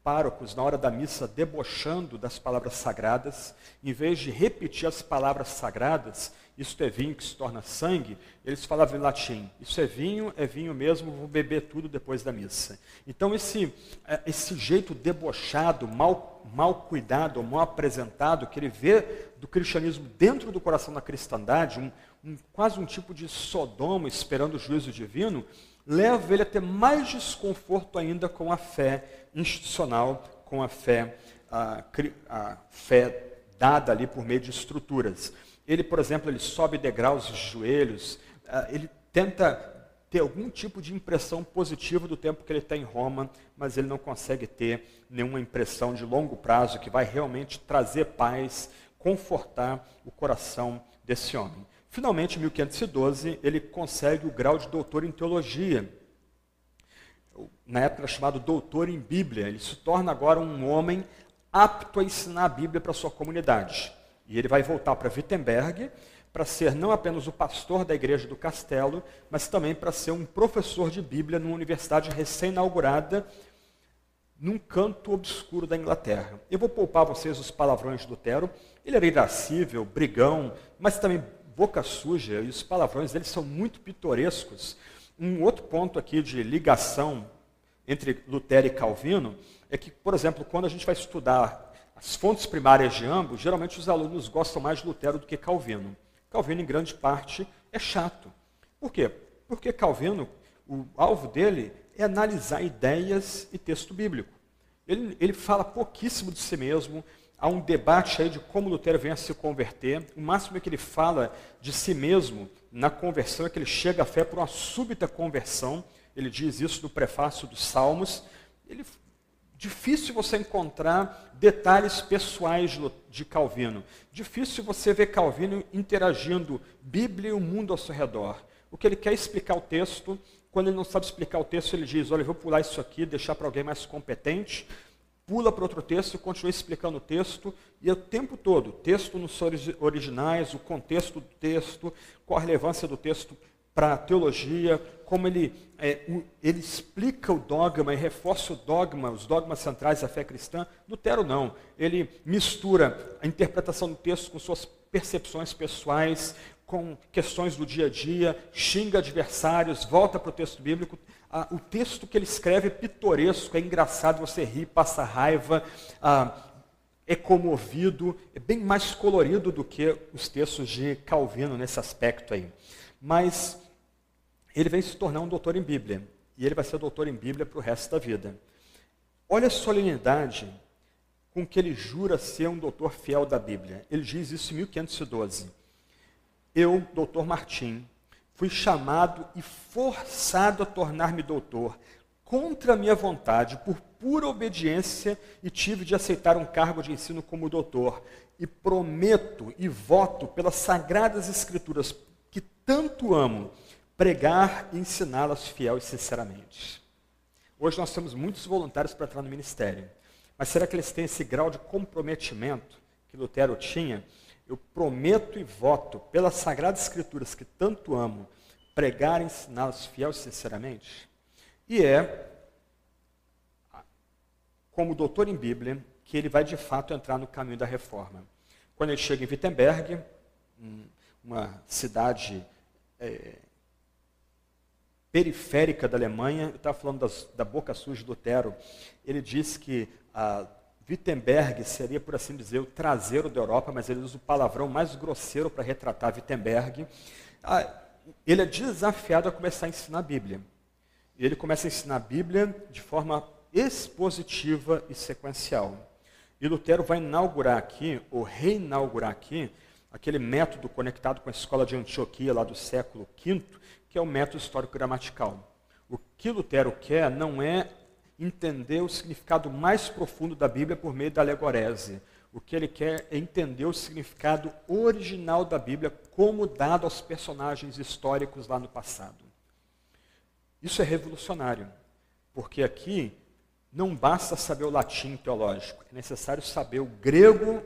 Speaker 1: párocos na hora da missa debochando das palavras sagradas, em vez de repetir as palavras sagradas, isto é vinho que se torna sangue, eles falavam em latim, isso é vinho, é vinho mesmo, vou beber tudo depois da missa. Então esse, é, esse jeito debochado, mal, mal cuidado, mal apresentado, que ele vê do cristianismo dentro do coração da cristandade, um, um, quase um tipo de Sodoma esperando o juízo divino, leva ele a ter mais desconforto ainda com a fé institucional, com a fé, a, a fé dada ali por meio de estruturas. Ele, por exemplo, ele sobe degraus de joelhos, ele tenta ter algum tipo de impressão positiva do tempo que ele está em Roma, mas ele não consegue ter nenhuma impressão de longo prazo que vai realmente trazer paz, confortar o coração desse homem. Finalmente, em 1512, ele consegue o grau de doutor em teologia. Na época era chamado doutor em Bíblia. Ele se torna agora um homem apto a ensinar a Bíblia para sua comunidade. E ele vai voltar para Wittenberg para ser não apenas o pastor da igreja do castelo, mas também para ser um professor de Bíblia numa universidade recém-inaugurada num canto obscuro da Inglaterra. Eu vou poupar vocês os palavrões de Lutero. Ele era irascível, brigão, mas também boca suja, e os palavrões dele são muito pitorescos. Um outro ponto aqui de ligação entre Lutero e Calvino é que, por exemplo, quando a gente vai estudar as fontes primárias de ambos, geralmente os alunos gostam mais de Lutero do que Calvino. Calvino, em grande parte, é chato. Por quê? Porque Calvino, o alvo dele é analisar ideias e texto bíblico. Ele, ele fala pouquíssimo de si mesmo, há um debate aí de como Lutero vem a se converter. O máximo é que ele fala de si mesmo na conversão é que ele chega à fé por uma súbita conversão. Ele diz isso no prefácio dos Salmos. Ele, difícil você encontrar detalhes pessoais de Calvino. Difícil você ver Calvino interagindo Bíblia e o mundo ao seu redor. O que ele quer explicar o texto, quando ele não sabe explicar o texto, ele diz: Olha, vou pular isso aqui, deixar para alguém mais competente pula para outro texto continua explicando o texto, e o tempo todo, texto nos originais, o contexto do texto, qual a relevância do texto para a teologia, como ele, é, ele explica o dogma e reforça o dogma, os dogmas centrais da fé cristã. Lutero não. Ele mistura a interpretação do texto com suas percepções pessoais, com questões do dia a dia, xinga adversários, volta para o texto bíblico ah, o texto que ele escreve é pitoresco, é engraçado, você ri, passa raiva, ah, é comovido, é bem mais colorido do que os textos de Calvino nesse aspecto aí. Mas ele vem se tornar um doutor em Bíblia, e ele vai ser doutor em Bíblia para o resto da vida. Olha a solenidade com que ele jura ser um doutor fiel da Bíblia. Ele diz isso em 1512. Eu, doutor Martim, fui chamado e forçado a tornar-me doutor, contra minha vontade, por pura obediência, e tive de aceitar um cargo de ensino como doutor. E prometo e voto pelas sagradas escrituras que tanto amo, pregar e ensiná-las fiel e sinceramente. Hoje nós temos muitos voluntários para entrar no ministério. Mas será que eles têm esse grau de comprometimento que Lutero tinha? Eu prometo e voto pelas Sagradas Escrituras que tanto amo, pregar e ensiná-las fiel e sinceramente? E é, como doutor em Bíblia, que ele vai de fato entrar no caminho da reforma. Quando ele chega em Wittenberg, uma cidade é, periférica da Alemanha, eu estava falando das, da boca suja de Lutero, ele disse que a Wittenberg seria, por assim dizer, o traseiro da Europa, mas ele usa o palavrão mais grosseiro para retratar Wittenberg. Ah, ele é desafiado a começar a ensinar a Bíblia. E ele começa a ensinar a Bíblia de forma expositiva e sequencial. E Lutero vai inaugurar aqui, ou reinaugurar aqui, aquele método conectado com a escola de Antioquia lá do século V, que é o método histórico-gramatical. O que Lutero quer não é entender o significado mais profundo da Bíblia por meio da alegorese. O que ele quer é entender o significado original da Bíblia como dado aos personagens históricos lá no passado. Isso é revolucionário, porque aqui não basta saber o latim teológico, é necessário saber o grego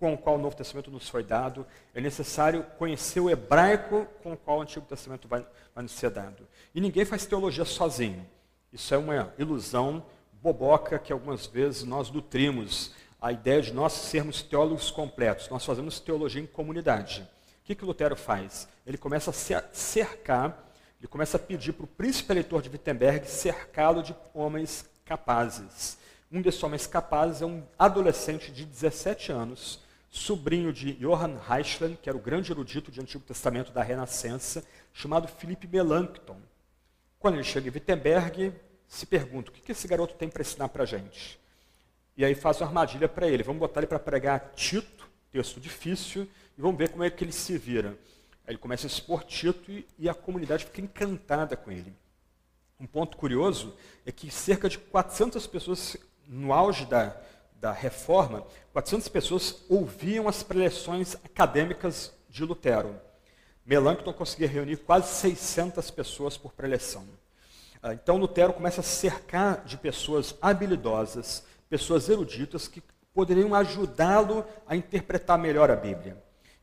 Speaker 1: com o qual o Novo Testamento nos foi dado, é necessário conhecer o hebraico com o qual o Antigo Testamento vai, vai nos ser dado. E ninguém faz teologia sozinho. Isso é uma ilusão boboca que algumas vezes nós nutrimos. A ideia de nós sermos teólogos completos. Nós fazemos teologia em comunidade. O que, que Lutero faz? Ele começa a cercar, ele começa a pedir para o príncipe eleitor de Wittenberg cercá-lo de homens capazes. Um desses homens capazes é um adolescente de 17 anos, sobrinho de Johann Reichland, que era o grande erudito de Antigo Testamento da Renascença, chamado Philippe Melanchthon. Quando ele chega em Wittenberg, se pergunta, o que esse garoto tem para ensinar para a gente? E aí faz uma armadilha para ele, vamos botar ele para pregar Tito, texto difícil, e vamos ver como é que ele se vira. Aí ele começa a expor Tito e a comunidade fica encantada com ele. Um ponto curioso é que cerca de 400 pessoas, no auge da, da reforma, 400 pessoas ouviam as preleções acadêmicas de Lutero. Melanchthon conseguia reunir quase 600 pessoas por preleção. Ah, então Lutero começa a cercar de pessoas habilidosas, pessoas eruditas que poderiam ajudá-lo a interpretar melhor a Bíblia.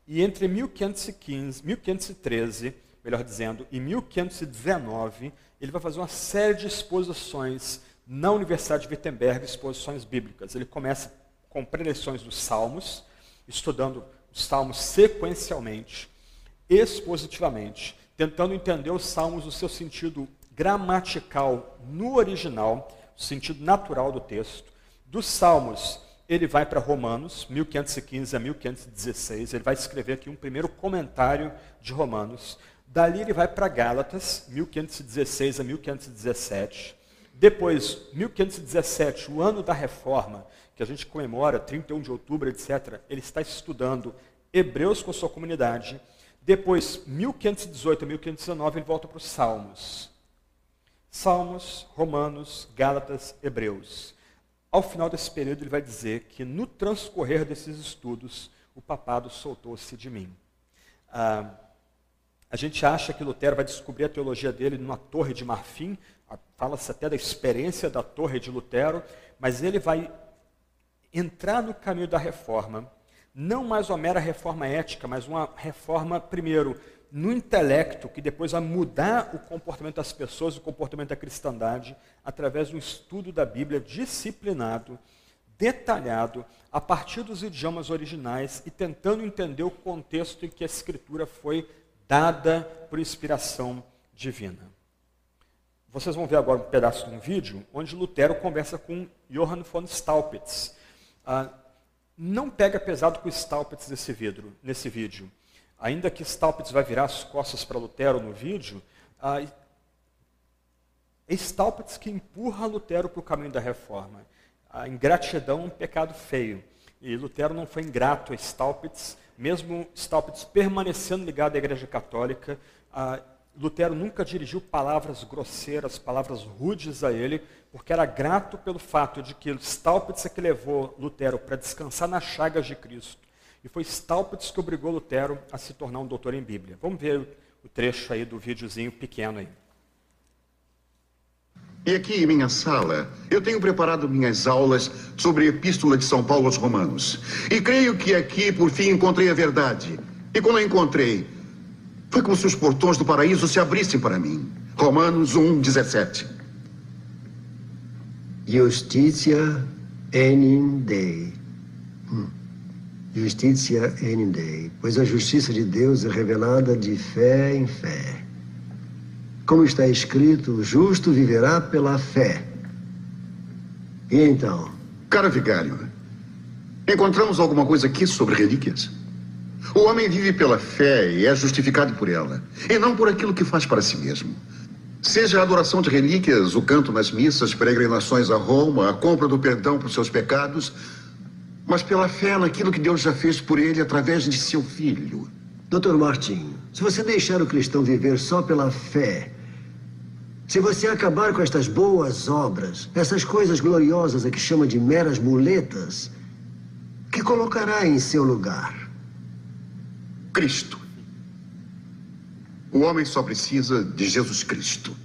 Speaker 1: E entre 1515, 1513, melhor dizendo, e 1519, ele vai fazer uma série de exposições na Universidade de Wittenberg, exposições bíblicas. Ele começa com preleções dos Salmos, estudando os Salmos sequencialmente, expositivamente, tentando entender os Salmos no seu sentido gramatical no original, o sentido natural do texto. Dos Salmos, ele vai para Romanos, 1515 a 1516, ele vai escrever aqui um primeiro comentário de Romanos. Dali ele vai para Gálatas, 1516 a 1517. Depois, 1517, o ano da reforma, que a gente comemora, 31 de outubro, etc., ele está estudando Hebreus com sua comunidade. Depois, 1518 a 1519, ele volta para os Salmos. Salmos, Romanos, Gálatas, Hebreus. Ao final desse período, ele vai dizer que no transcorrer desses estudos, o papado soltou-se de mim. Ah, a gente acha que Lutero vai descobrir a teologia dele numa torre de marfim, fala-se até da experiência da torre de Lutero, mas ele vai entrar no caminho da reforma, não mais uma mera reforma ética, mas uma reforma, primeiro, no intelecto, que depois vai mudar o comportamento das pessoas, o comportamento da cristandade, através do estudo da Bíblia disciplinado, detalhado, a partir dos idiomas originais e tentando entender o contexto em que a Escritura foi dada por inspiração divina. Vocês vão ver agora um pedaço de um vídeo onde Lutero conversa com Johann von Staupitz. Ah, não pega pesado com Staupitz nesse, vidro, nesse vídeo. Ainda que Staupitz vai virar as costas para Lutero no vídeo, ah, é Staupitz que empurra Lutero para o caminho da reforma. A ingratidão é um pecado feio. E Lutero não foi ingrato a Staupitz, mesmo Staupitz permanecendo ligado à Igreja Católica, ah, Lutero nunca dirigiu palavras grosseiras, palavras rudes a ele, porque era grato pelo fato de que Staupitz é que levou Lutero para descansar nas chagas de Cristo. E foi Staupitz que obrigou Lutero a se tornar um doutor em Bíblia. Vamos ver o trecho aí do videozinho pequeno aí.
Speaker 2: E aqui em minha sala, eu tenho preparado minhas aulas sobre a Epístola de São Paulo aos Romanos. E creio que aqui, por fim, encontrei a verdade. E quando a encontrei, foi como se os portões do paraíso se abrissem para mim. Romanos 1, 17.
Speaker 3: Justitia enim Dei. Hum. Justitia enim Dei. Pois a justiça de Deus é revelada de fé em fé. Como está escrito, o justo viverá pela fé. E então?
Speaker 2: Cara vigário, encontramos alguma coisa aqui sobre relíquias? O homem vive pela fé e é justificado por ela, e não por aquilo que faz para si mesmo. Seja a adoração de relíquias, o canto nas missas, peregrinações a Roma, a compra do perdão por seus pecados, mas pela fé naquilo que Deus já fez por ele através de seu filho.
Speaker 3: Doutor Martin, se você deixar o cristão viver só pela fé, se você acabar com estas boas obras, essas coisas gloriosas a que chama de meras muletas, que colocará em seu lugar?
Speaker 2: Cristo. O homem só precisa de Jesus Cristo.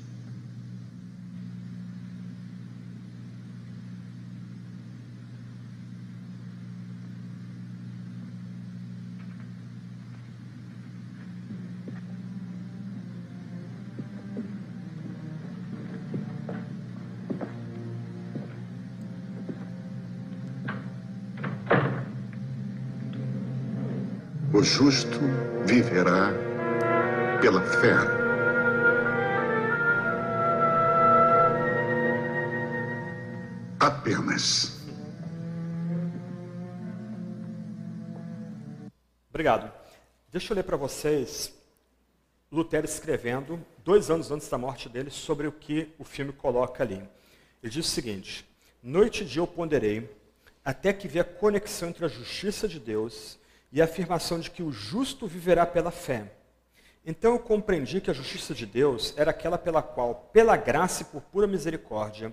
Speaker 2: O justo viverá pela fé. Apenas.
Speaker 1: Obrigado. Deixa eu ler para vocês Lutero escrevendo, dois anos antes da morte dele, sobre o que o filme coloca ali. Ele diz o seguinte: Noite e dia eu ponderei, até que vi a conexão entre a justiça de Deus e a afirmação de que o justo viverá pela fé. Então eu compreendi que a justiça de Deus era aquela pela qual, pela graça e por pura misericórdia,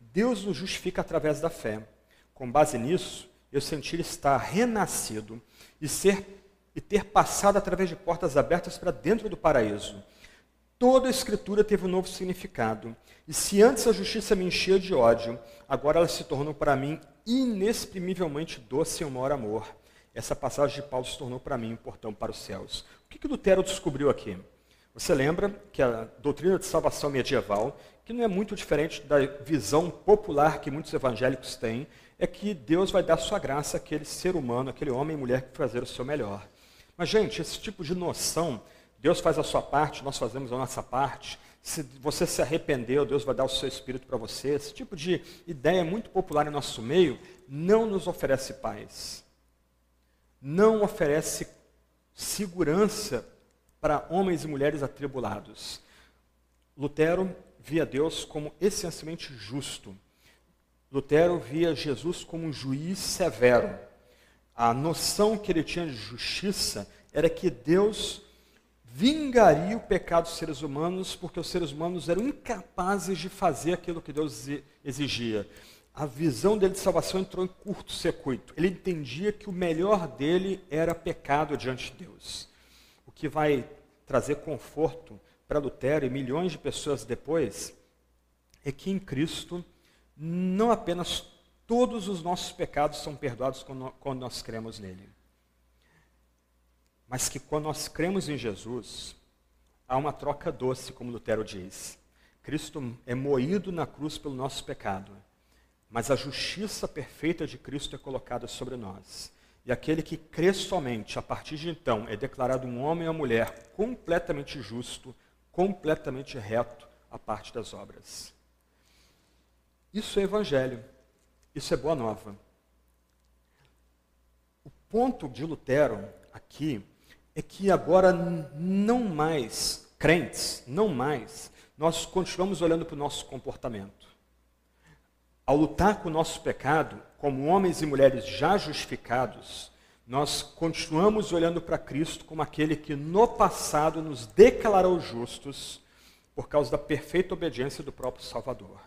Speaker 1: Deus nos justifica através da fé. Com base nisso, eu senti estar renascido e, ser, e ter passado através de portas abertas para dentro do paraíso. Toda a escritura teve um novo significado. E se antes a justiça me enchia de ódio, agora ela se tornou para mim inexprimivelmente doce e um maior amor. Essa passagem de Paulo se tornou para mim um portão para os céus. O que, que Lutero descobriu aqui? Você lembra que a doutrina de salvação medieval, que não é muito diferente da visão popular que muitos evangélicos têm, é que Deus vai dar sua graça àquele ser humano, àquele homem e mulher que fazer o seu melhor. Mas, gente, esse tipo de noção, Deus faz a sua parte, nós fazemos a nossa parte. Se você se arrependeu, Deus vai dar o seu espírito para você. Esse tipo de ideia muito popular em nosso meio não nos oferece paz. Não oferece segurança para homens e mulheres atribulados. Lutero via Deus como essencialmente justo. Lutero via Jesus como um juiz severo. A noção que ele tinha de justiça era que Deus vingaria o pecado dos seres humanos porque os seres humanos eram incapazes de fazer aquilo que Deus exigia a visão dele de salvação entrou em curto-circuito. Ele entendia que o melhor dele era pecado diante de Deus. O que vai trazer conforto para Lutero e milhões de pessoas depois é que em Cristo não apenas todos os nossos pecados são perdoados quando nós cremos nele, mas que quando nós cremos em Jesus, há uma troca doce, como Lutero diz. Cristo é moído na cruz pelo nosso pecado mas a justiça perfeita de Cristo é colocada sobre nós. E aquele que crê somente, a partir de então, é declarado um homem ou mulher completamente justo, completamente reto a parte das obras. Isso é evangelho. Isso é boa nova. O ponto de Lutero aqui é que agora não mais crentes, não mais, nós continuamos olhando para o nosso comportamento ao lutar com o nosso pecado, como homens e mulheres já justificados, nós continuamos olhando para Cristo como aquele que no passado nos declarou justos por causa da perfeita obediência do próprio Salvador.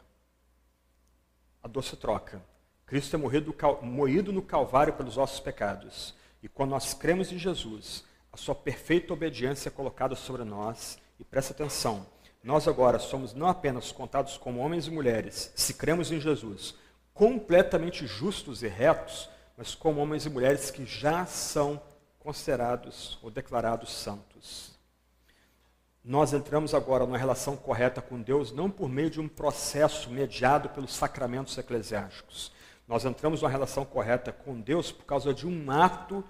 Speaker 1: A doce troca. Cristo é morrido, moído no Calvário pelos nossos pecados. E quando nós cremos em Jesus, a sua perfeita obediência é colocada sobre nós. E presta atenção, nós agora somos não apenas contados como homens e mulheres, se cremos em Jesus, completamente justos e retos, mas como homens e mulheres que já são considerados ou declarados santos. Nós entramos agora numa relação correta com Deus não por meio de um processo mediado pelos sacramentos eclesiásticos. Nós entramos numa relação correta com Deus por causa de um ato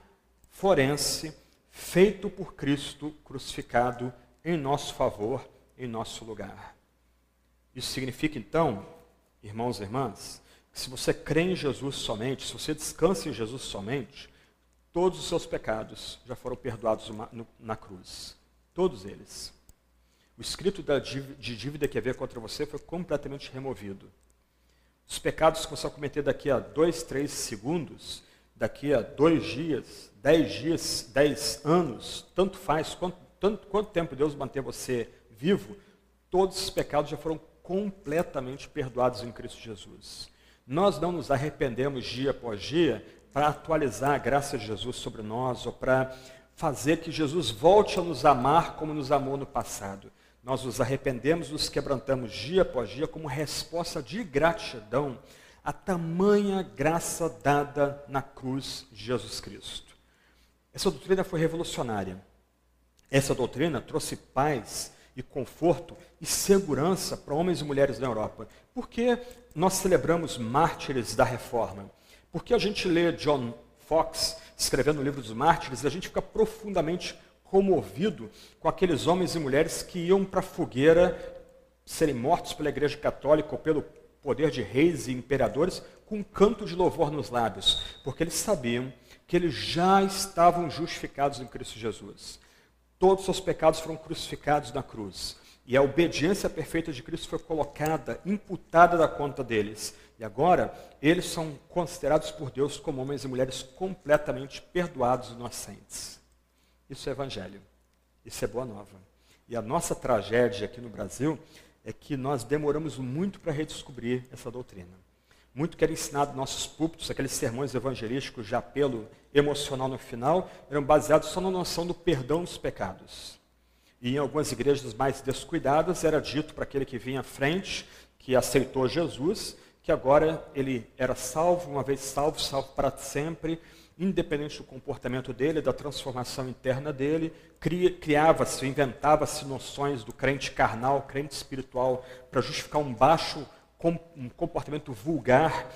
Speaker 1: forense feito por Cristo crucificado em nosso favor, em nosso lugar. Isso significa então, irmãos e irmãs, que se você crê em Jesus somente, se você descansa em Jesus somente, todos os seus pecados já foram perdoados na cruz. Todos eles. O escrito de dívida que havia contra você foi completamente removido. Os pecados que você vai cometer daqui a dois, três segundos, daqui a dois dias, dez dias, dez anos, tanto faz, quanto, tanto, quanto tempo Deus manter você vivo, todos os pecados já foram completamente perdoados em Cristo Jesus. Nós não nos arrependemos dia após dia para atualizar a graça de Jesus sobre nós ou para fazer que Jesus volte a nos amar como nos amou no passado. Nós nos arrependemos, nos quebrantamos dia após dia como resposta de gratidão à tamanha graça dada na cruz de Jesus Cristo. Essa doutrina foi revolucionária. Essa doutrina trouxe paz e conforto e segurança para homens e mulheres na Europa. Por que nós celebramos mártires da reforma? Porque a gente lê John Fox escrevendo o livro dos mártires e a gente fica profundamente comovido com aqueles homens e mulheres que iam para a fogueira serem mortos pela Igreja Católica ou pelo poder de reis e imperadores com um canto de louvor nos lábios, porque eles sabiam que eles já estavam justificados em Cristo Jesus. Todos os seus pecados foram crucificados na cruz. E a obediência perfeita de Cristo foi colocada, imputada da conta deles. E agora, eles são considerados por Deus como homens e mulheres completamente perdoados e inocentes. Isso é evangelho. Isso é boa nova. E a nossa tragédia aqui no Brasil é que nós demoramos muito para redescobrir essa doutrina. Muito que era ensinado nos nossos púlpitos, aqueles sermões evangelísticos de apelo emocional no final, eram baseados só na noção do perdão dos pecados. E em algumas igrejas mais descuidadas era dito para aquele que vinha à frente, que aceitou Jesus, que agora ele era salvo, uma vez salvo, salvo para sempre, independente do comportamento dele, da transformação interna dele, criava-se, inventava-se noções do crente carnal, crente espiritual, para justificar um baixo um comportamento vulgar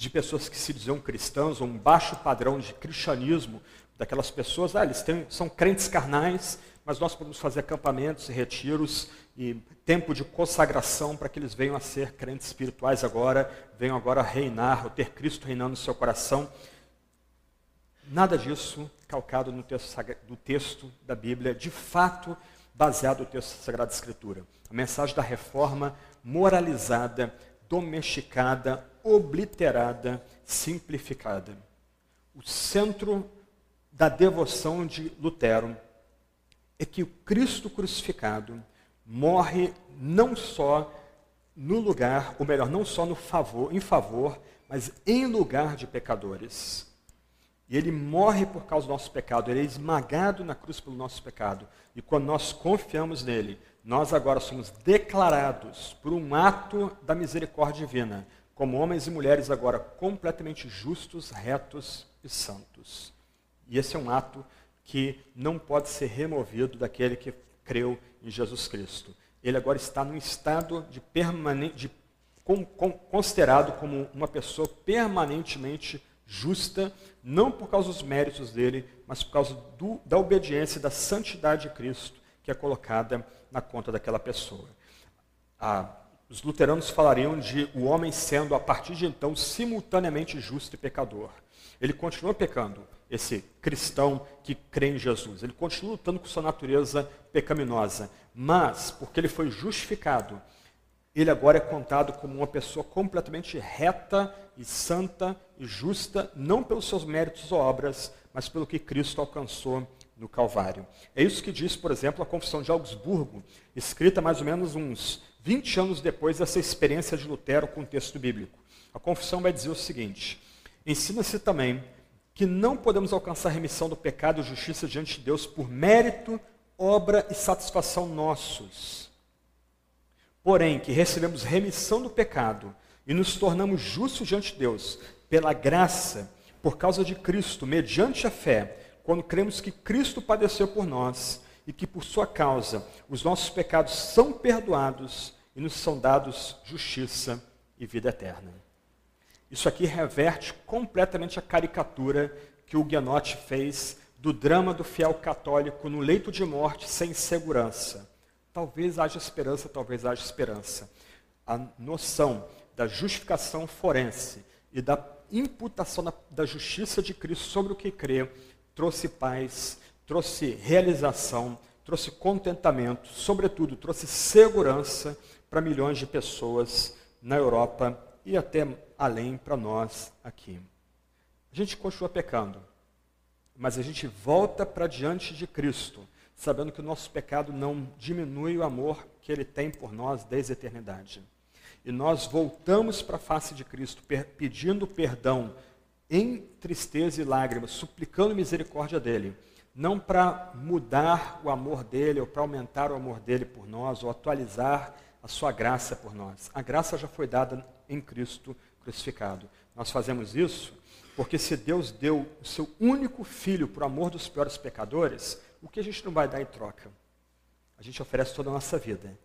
Speaker 1: de pessoas que se diziam cristãos, ou um baixo padrão de cristianismo daquelas pessoas. Ah, eles têm, são crentes carnais, mas nós podemos fazer acampamentos e retiros e tempo de consagração para que eles venham a ser crentes espirituais agora, venham agora a reinar, ou ter Cristo reinando no seu coração. Nada disso calcado no texto, do texto da Bíblia, de fato baseado no texto da Sagrada Escritura. A mensagem da reforma moralizada, domesticada, obliterada, simplificada. O centro da devoção de Lutero é que o Cristo crucificado morre não só no lugar, ou melhor, não só no favor, em favor, mas em lugar de pecadores. E ele morre por causa do nosso pecado, ele é esmagado na cruz pelo nosso pecado. E quando nós confiamos nele, nós agora somos declarados por um ato da misericórdia divina, como homens e mulheres agora completamente justos, retos e santos. E esse é um ato que não pode ser removido daquele que creu em Jesus Cristo. Ele agora está num estado de permanente, com, com, considerado como uma pessoa permanentemente justa, não por causa dos méritos dele, mas por causa do, da obediência da santidade de Cristo que é colocada na conta daquela pessoa. Ah, os luteranos falariam de o homem sendo, a partir de então, simultaneamente justo e pecador. Ele continua pecando, esse cristão que crê em Jesus. Ele continua lutando com sua natureza pecaminosa. Mas, porque ele foi justificado, ele agora é contado como uma pessoa completamente reta e santa e justa, não pelos seus méritos ou obras, mas pelo que Cristo alcançou no Calvário. É isso que diz, por exemplo, a Confissão de Augsburgo, escrita mais ou menos uns 20 anos depois dessa experiência de Lutero com o texto bíblico. A confissão vai dizer o seguinte: ensina-se também que não podemos alcançar remissão do pecado e justiça diante de Deus por mérito, obra e satisfação nossos, porém que recebemos remissão do pecado e nos tornamos justos diante de Deus pela graça, por causa de Cristo, mediante a fé, quando cremos que Cristo padeceu por nós e que por sua causa os nossos pecados são perdoados e nos são dados justiça e vida eterna. Isso aqui reverte completamente a caricatura que o Guianotti fez do drama do fiel católico no leito de morte sem segurança. Talvez haja esperança, talvez haja esperança. A noção da justificação forense e da imputação da, justiça de Cristo sobre o que crê trouxe paz, trouxe realização, trouxe contentamento, sobretudo trouxe segurança para milhões de pessoas na Europa e até além para nós aqui. A gente continua pecando, mas a gente volta para diante de Cristo, sabendo que o nosso pecado não diminui o amor que Ele tem por nós desde a eternidade. E nós voltamos para a face de Cristo, pedindo perdão em tristeza e lágrimas, suplicando misericórdia dele, não para mudar o amor dele ou para aumentar o amor dele por nós ou atualizar a sua graça por nós. A graça já foi dada em Cristo crucificado. Nós fazemos isso porque se Deus deu o seu único filho por amor dos piores pecadores, o que a gente não vai dar em troca? A gente oferece toda a nossa vida.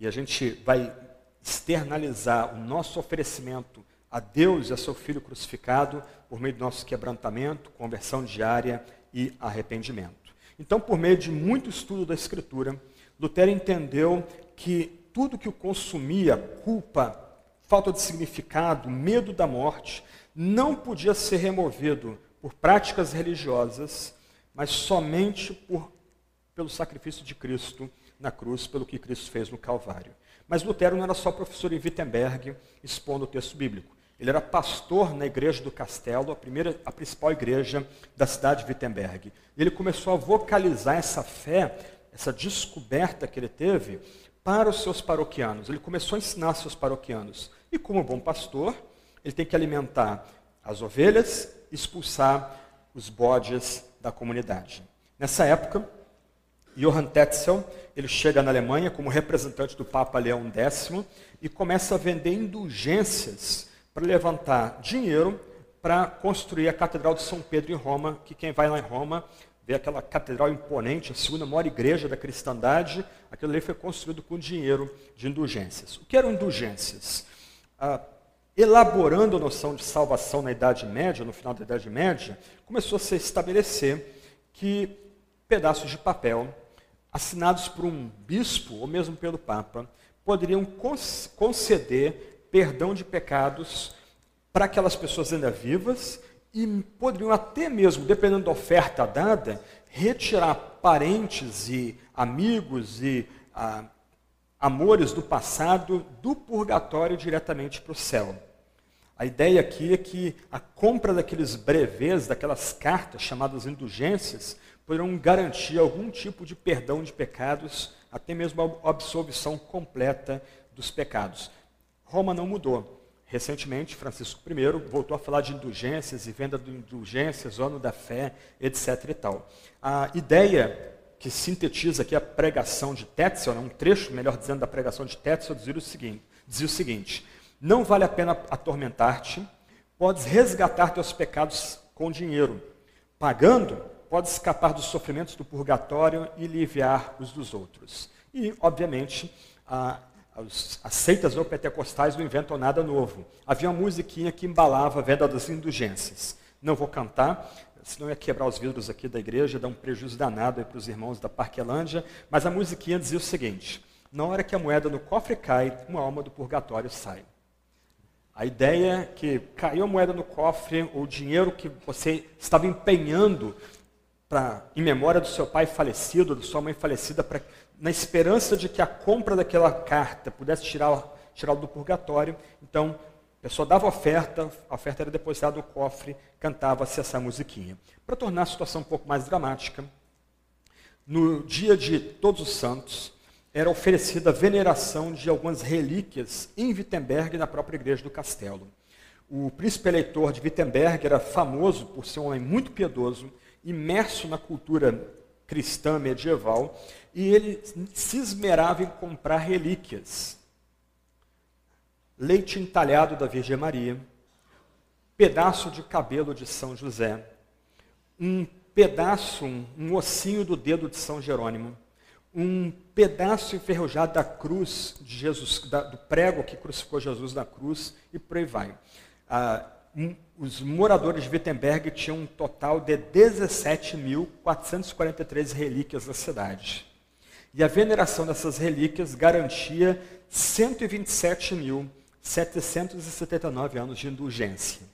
Speaker 1: E a gente vai externalizar o nosso oferecimento a Deus e a seu Filho crucificado por meio do nosso quebrantamento, conversão diária e arrependimento. Então, por meio de muito estudo da Escritura, Lutero entendeu que tudo que o consumia, culpa, falta de significado, medo da morte, não podia ser removido por práticas religiosas, mas somente por, pelo sacrifício de Cristo na cruz, pelo que Cristo fez no Calvário. Mas Lutero não era só professor em Wittenberg, expondo o texto bíblico. Ele era pastor na igreja do Castelo, a primeira, a principal igreja da cidade de Wittenberg. E ele começou a vocalizar essa fé, essa descoberta que ele teve para os seus paroquianos. Ele começou a ensinar seus paroquianos. E como bom pastor, ele tem que alimentar as ovelhas, expulsar os bodes da comunidade. Nessa época, Johann Tetzel, ele chega na Alemanha como representante do Papa Leão X e começa a vender indulgências para levantar dinheiro para construir a Catedral de São Pedro em Roma, que quem vai lá em Roma vê aquela catedral imponente, a segunda maior igreja da cristandade, aquilo ali foi construído com dinheiro de indulgências. O que eram indulgências? Ah, elaborando a noção de salvação na Idade Média, no final da Idade Média, começou a se estabelecer que pedaços de papel, assinados por um bispo ou mesmo pelo Papa, poderiam conceder perdão de pecados para aquelas pessoas ainda vivas e poderiam até mesmo, dependendo da oferta dada, retirar parentes e amigos e ah, amores do passado do purgatório diretamente para o céu. A ideia aqui é que a compra daqueles brevês, daquelas cartas chamadas indulgências, poderão garantir algum tipo de perdão de pecados, até mesmo a absolvição completa dos pecados. Roma não mudou. Recentemente, Francisco I voltou a falar de indulgências e venda de indulgências, ano da fé, etc. e tal. A ideia que sintetiza aqui a pregação de Tetzel, né, um trecho, melhor dizendo, da pregação de Tetzel, dizia o seguinte, dizia o seguinte não vale a pena atormentar-te, podes resgatar teus pecados com dinheiro. Pagando, podes escapar dos sofrimentos do purgatório e aliviar os dos outros. E, obviamente, a, as, as seitas neopentecostais não inventam nada novo. Havia uma musiquinha que embalava a venda das indulgências. Não vou cantar, senão ia quebrar os vidros aqui da igreja, dar um prejuízo danado para os irmãos da Parquelândia, mas a musiquinha dizia o seguinte: na hora que a moeda no cofre cai, uma alma do purgatório sai. A ideia é que caiu a moeda no cofre, o dinheiro que você estava empenhando pra, em memória do seu pai falecido, da sua mãe falecida, pra, na esperança de que a compra daquela carta pudesse tirá-lo tirá do purgatório. Então, a pessoa dava oferta, a oferta era depositada no cofre, cantava-se essa musiquinha. Para tornar a situação um pouco mais dramática, no dia de Todos os Santos, era oferecida a veneração de algumas relíquias em Wittenberg, na própria igreja do castelo. O príncipe eleitor de Wittenberg era famoso por ser um homem muito piedoso, imerso na cultura cristã medieval, e ele se esmerava em comprar relíquias leite entalhado da Virgem Maria, pedaço de cabelo de São José, um pedaço, um, ossinho do dedo de São Jerônimo, um pedaço enferrujado da cruz de Jesus, da, do prego que crucificou Jesus na cruz, e por aí vai. Ah, um, os moradores de Wittenberg tinham um total de 17.443 relíquias na cidade. E a veneração dessas relíquias garantia 127.779 anos de indulgência.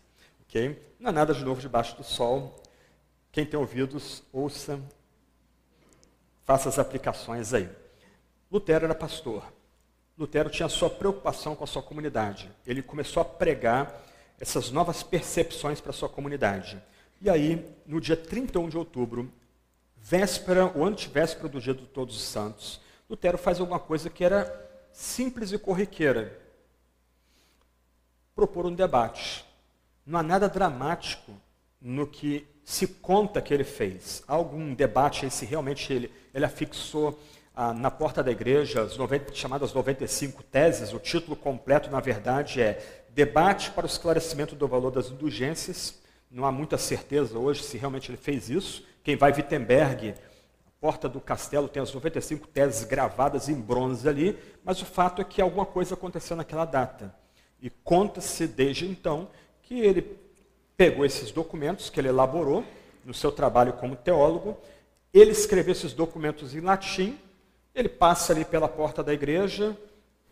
Speaker 1: Okay? Não é nada de novo debaixo do sol. Quem tem ouvidos, ouça, faça as aplicações aí. Lutero era pastor. Lutero tinha sua preocupação com a sua comunidade. Ele começou a pregar essas novas percepções para a sua comunidade. E aí, no dia 31 de outubro, véspera ou antivéspera do dia de Todos os Santos, Lutero faz alguma coisa que era simples e corriqueira. Propor um debate. Não há nada dramático no que se conta que ele fez. Há algum debate aí se realmente ele, ele afixou ah, na porta da igreja as 90, chamadas 95 teses. O título completo, na verdade, é debate para o esclarecimento do valor das indulgências. Não há muita certeza hoje se realmente ele fez isso. Quem vai Wittenberg, a porta do castelo tem as 95 teses gravadas em bronze ali, mas o fato é que alguma coisa aconteceu naquela data. E conta-se desde então que ele pegou esses documentos que ele elaborou no seu trabalho como teólogo, ele escreveu esses documentos em latim, ele passa ali pela porta da igreja,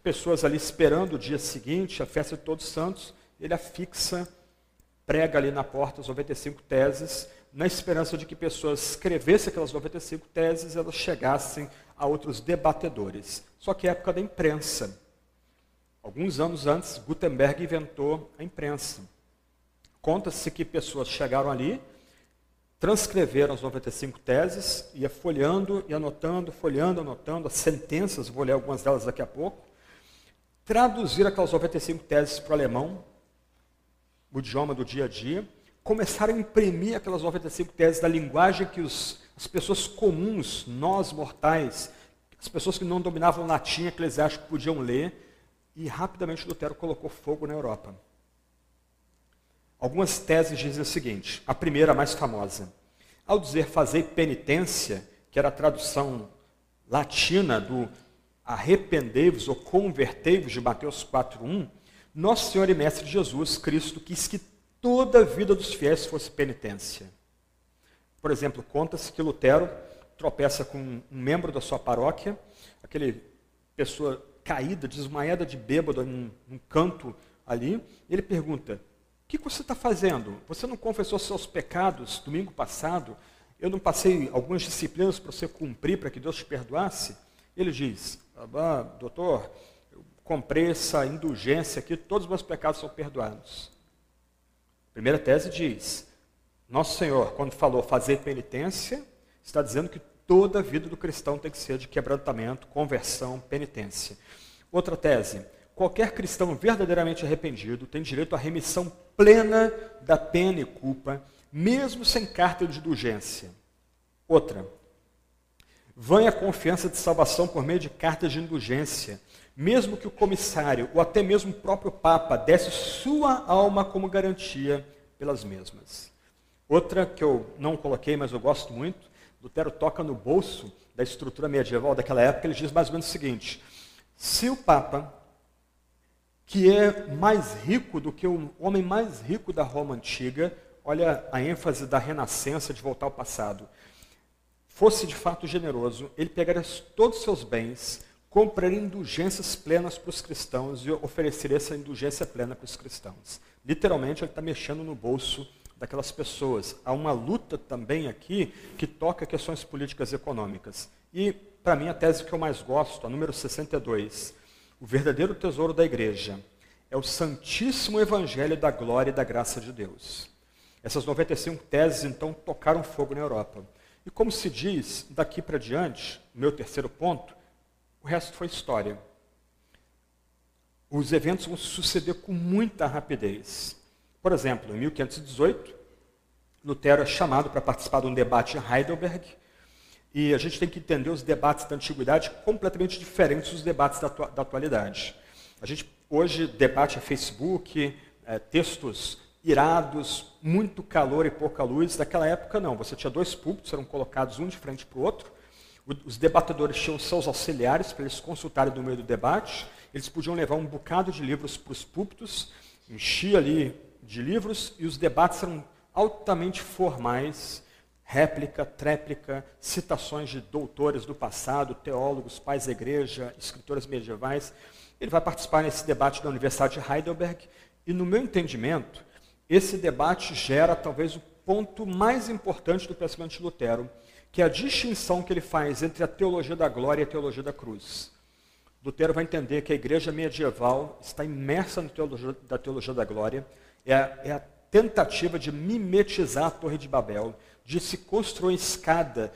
Speaker 1: pessoas ali esperando o dia seguinte, a festa de Todos Santos, ele afixa, prega ali na porta as 95 teses, na esperança de que pessoas escrevessem aquelas 95 teses elas chegassem a outros debatedores. Só que é época da imprensa. Alguns anos antes, Gutenberg inventou a imprensa. Conta-se que pessoas chegaram ali, transcreveram as 95 teses, ia folheando e anotando, folheando, anotando as sentenças, vou ler algumas delas daqui a pouco, traduzir aquelas 95 teses para o alemão, o idioma do dia a dia, começaram a imprimir aquelas 95 teses da linguagem que os, as pessoas comuns, nós mortais, as pessoas que não dominavam latim eclesiástico podiam ler, e rapidamente Lutero colocou fogo na Europa. Algumas teses dizem o seguinte: a primeira, a mais famosa. Ao dizer fazer penitência, que era a tradução latina do arrependei-vos ou convertei-vos de Mateus 4:1, nosso Senhor e Mestre Jesus Cristo quis que toda a vida dos fiéis fosse penitência. Por exemplo, conta-se que Lutero tropeça com um membro da sua paróquia, aquele pessoa caída, desmaiada de bêbado em um canto ali, ele pergunta: O que você está fazendo? Você não confessou seus pecados domingo passado? Eu não passei algumas disciplinas para você cumprir, para que Deus te perdoasse? Ele diz: doutor, eu comprei essa indulgência aqui, todos os meus pecados são perdoados. Primeira tese diz: Nosso Senhor, quando falou fazer penitência, está dizendo que toda a vida do cristão tem que ser de quebrantamento, conversão, penitência. Outra tese: qualquer cristão verdadeiramente arrependido tem direito à remissão plena da pena e culpa, mesmo sem carta de indulgência. Outra: Vã a confiança de salvação por meio de cartas de indulgência, mesmo que o comissário ou até mesmo o próprio Papa desse sua alma como garantia pelas mesmas. Outra que eu não coloquei, mas eu gosto muito, Lutero toca no bolso da estrutura medieval daquela época, ele diz mais ou menos o seguinte: se o Papa, que é mais rico do que o homem mais rico da Roma antiga, olha a ênfase da renascença de voltar ao passado, fosse de fato generoso, ele pegaria todos os seus bens, compraria indulgências plenas para os cristãos e ofereceria essa indulgência plena para os cristãos. Literalmente, ele está mexendo no bolso daquelas pessoas. Há uma luta também aqui que toca questões políticas e econômicas. E, para mim, a tese que eu mais gosto, a número 62, o verdadeiro tesouro da igreja é o santíssimo evangelho da glória e da graça de Deus. Essas 95 teses, então, tocaram fogo na Europa. E como se diz, daqui para diante, meu terceiro ponto, o resto foi história. Os eventos vão suceder com muita rapidez. Por exemplo, em 1518, Lutero é chamado para participar de um debate em Heidelberg, e a gente tem que entender os debates da antiguidade completamente diferentes dos debates da, da atualidade. A gente hoje debate é Facebook, é, textos irados, muito calor e pouca luz. Naquela época, não. Você tinha dois púlpitos, eram colocados um de frente para o outro. Os debatedores tinham seus auxiliares para eles consultarem no meio do debate. Eles podiam levar um bocado de livros para os púlpitos, enchia ali de livros, e os debates eram altamente formais, réplica, tréplica, citações de doutores do passado, teólogos, pais da igreja, escritores medievais. Ele vai participar nesse debate da Universidade de Heidelberg, e no meu entendimento, esse debate gera talvez o ponto mais importante do pensamento de Lutero, que é a distinção que ele faz entre a teologia da glória e a teologia da cruz. Lutero vai entender que a igreja medieval está imersa na teologia da teologia da glória, é a, é a tentativa de mimetizar a Torre de Babel, de se construir escada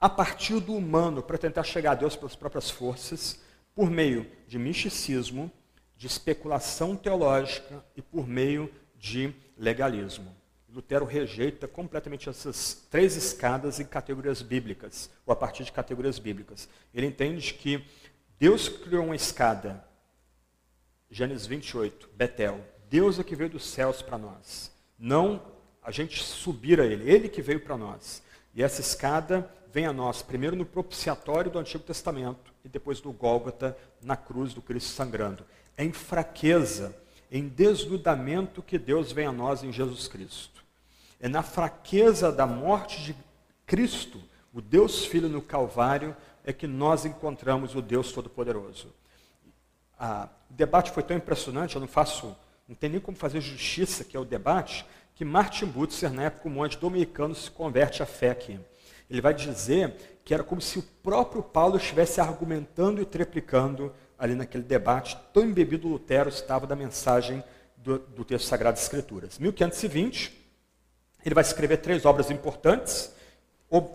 Speaker 1: a partir do humano para tentar chegar a Deus pelas próprias forças, por meio de misticismo, de especulação teológica e por meio de legalismo. Lutero rejeita completamente essas três escadas em categorias bíblicas, ou a partir de categorias bíblicas. Ele entende que Deus criou uma escada, Gênesis 28, Betel. Deus é que veio dos céus para nós, não a gente subir a Ele, Ele que veio para nós. E essa escada vem a nós, primeiro no propiciatório do Antigo Testamento e depois do Gólgota, na cruz do Cristo sangrando. É em fraqueza em desnudamento que Deus vem a nós em Jesus Cristo. É na fraqueza da morte de Cristo, o Deus Filho no Calvário, é que nós encontramos o Deus Todo-Poderoso. O debate foi tão impressionante, eu não faço, não tem nem como fazer justiça, que é o debate, que Martin Butzer, na época, um monte dominicano, se converte à fé aqui. Ele vai dizer que era como se o próprio Paulo estivesse argumentando e triplicando ali naquele debate, tão embebido Lutero estava da mensagem do, do texto Sagrado Escrituras. 1520, ele vai escrever três obras importantes,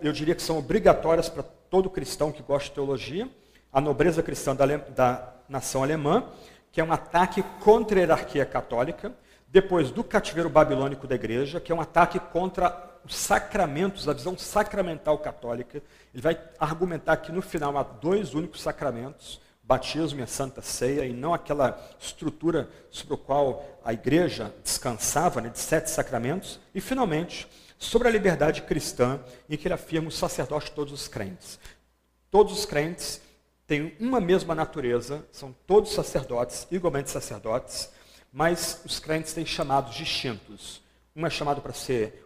Speaker 1: eu diria que são obrigatórias para todo cristão que gosta de teologia, a nobreza cristã da, da nação alemã, que é um ataque contra a hierarquia católica, depois do cativeiro babilônico da igreja, que é um ataque contra os sacramentos, a visão sacramental católica. Ele vai argumentar que no final há dois únicos sacramentos, batismo e a santa ceia, e não aquela estrutura sobre a qual a igreja descansava, né, de sete sacramentos. E, finalmente, sobre a liberdade cristã, em que ele afirma o sacerdote de todos os crentes. Todos os crentes têm uma mesma natureza, são todos sacerdotes, igualmente sacerdotes, mas os crentes têm chamados distintos. Um é chamado para ser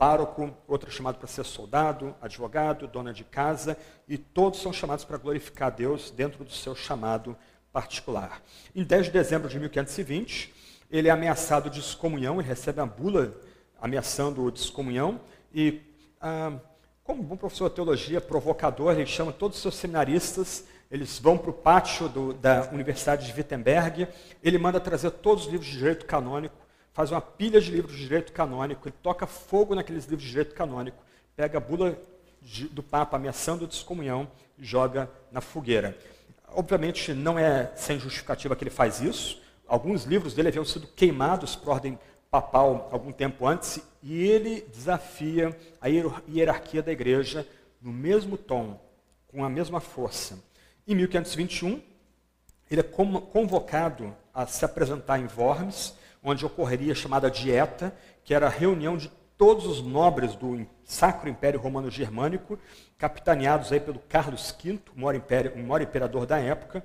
Speaker 1: pároco, outro é chamado para ser soldado, advogado, dona de casa, e todos são chamados para glorificar a Deus dentro do seu chamado particular. Em 10 de dezembro de 1520, ele é ameaçado de excomunhão, ele recebe a bula ameaçando o de excomunhão, e ah, como bom professor de teologia, provocador, ele chama todos os seus seminaristas, eles vão para o pátio do, da Universidade de Wittenberg, ele manda trazer todos os livros de direito canônico, faz uma pilha de livros de direito canônico, ele toca fogo naqueles livros de direito canônico, pega a bula de, do Papa ameaçando a descomunhão e joga na fogueira. Obviamente, não é sem justificativa que ele faz isso. Alguns livros dele haviam sido queimados por ordem papal algum tempo antes, e ele desafia a hierarquia da igreja no mesmo tom, com a mesma força. Em 1521, ele é convocado a se apresentar em Worms, onde ocorreria a chamada dieta, que era a reunião de todos os nobres do Sacro Império Romano Germânico, capitaneados aí pelo Carlos V, o maior, império, o maior imperador da época,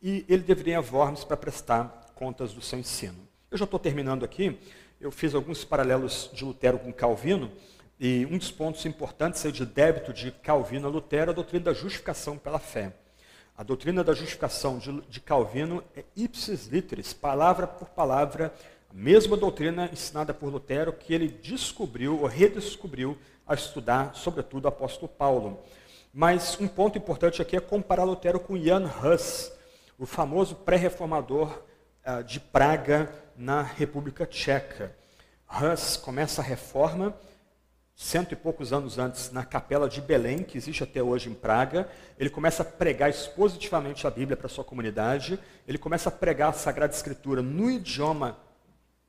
Speaker 1: e ele deveria a Worms para prestar contas do seu ensino. Eu já estou terminando aqui, eu fiz alguns paralelos de Lutero com Calvino, e um dos pontos importantes é de débito de Calvino a Lutero, a doutrina da justificação pela fé. A doutrina da justificação de, de Calvino é ipsis literis, palavra por palavra, mesma doutrina ensinada por Lutero que ele descobriu ou redescobriu a estudar, sobretudo, o apóstolo Paulo. Mas um ponto importante aqui é comparar Lutero com Jan Hus, o famoso pré-reformador uh, de Praga, na República Tcheca. Hus começa a reforma cento e poucos anos antes, na capela de Belém, que existe até hoje em Praga. Ele começa a pregar expositivamente a Bíblia para sua comunidade. Ele começa a pregar a Sagrada Escritura no idioma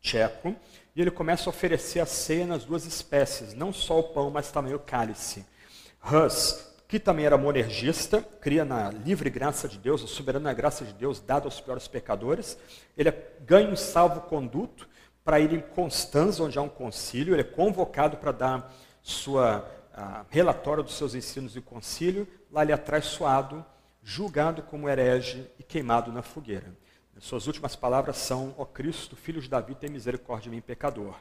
Speaker 1: tcheco. E ele começa a oferecer a ceia nas duas espécies, não só o pão, mas também o cálice. Hus que também era monergista, cria na livre graça de Deus, a soberana graça de Deus dada aos piores pecadores. Ele ganha um salvo-conduto para ir em Constanza, onde há um concílio. Ele é convocado para dar sua uh, relatório dos seus ensinos de concílio. Lá ele é traiçoado, julgado como herege e queimado na fogueira. Suas últimas palavras são: Ó Cristo, filho de Davi, tem misericórdia de mim, pecador.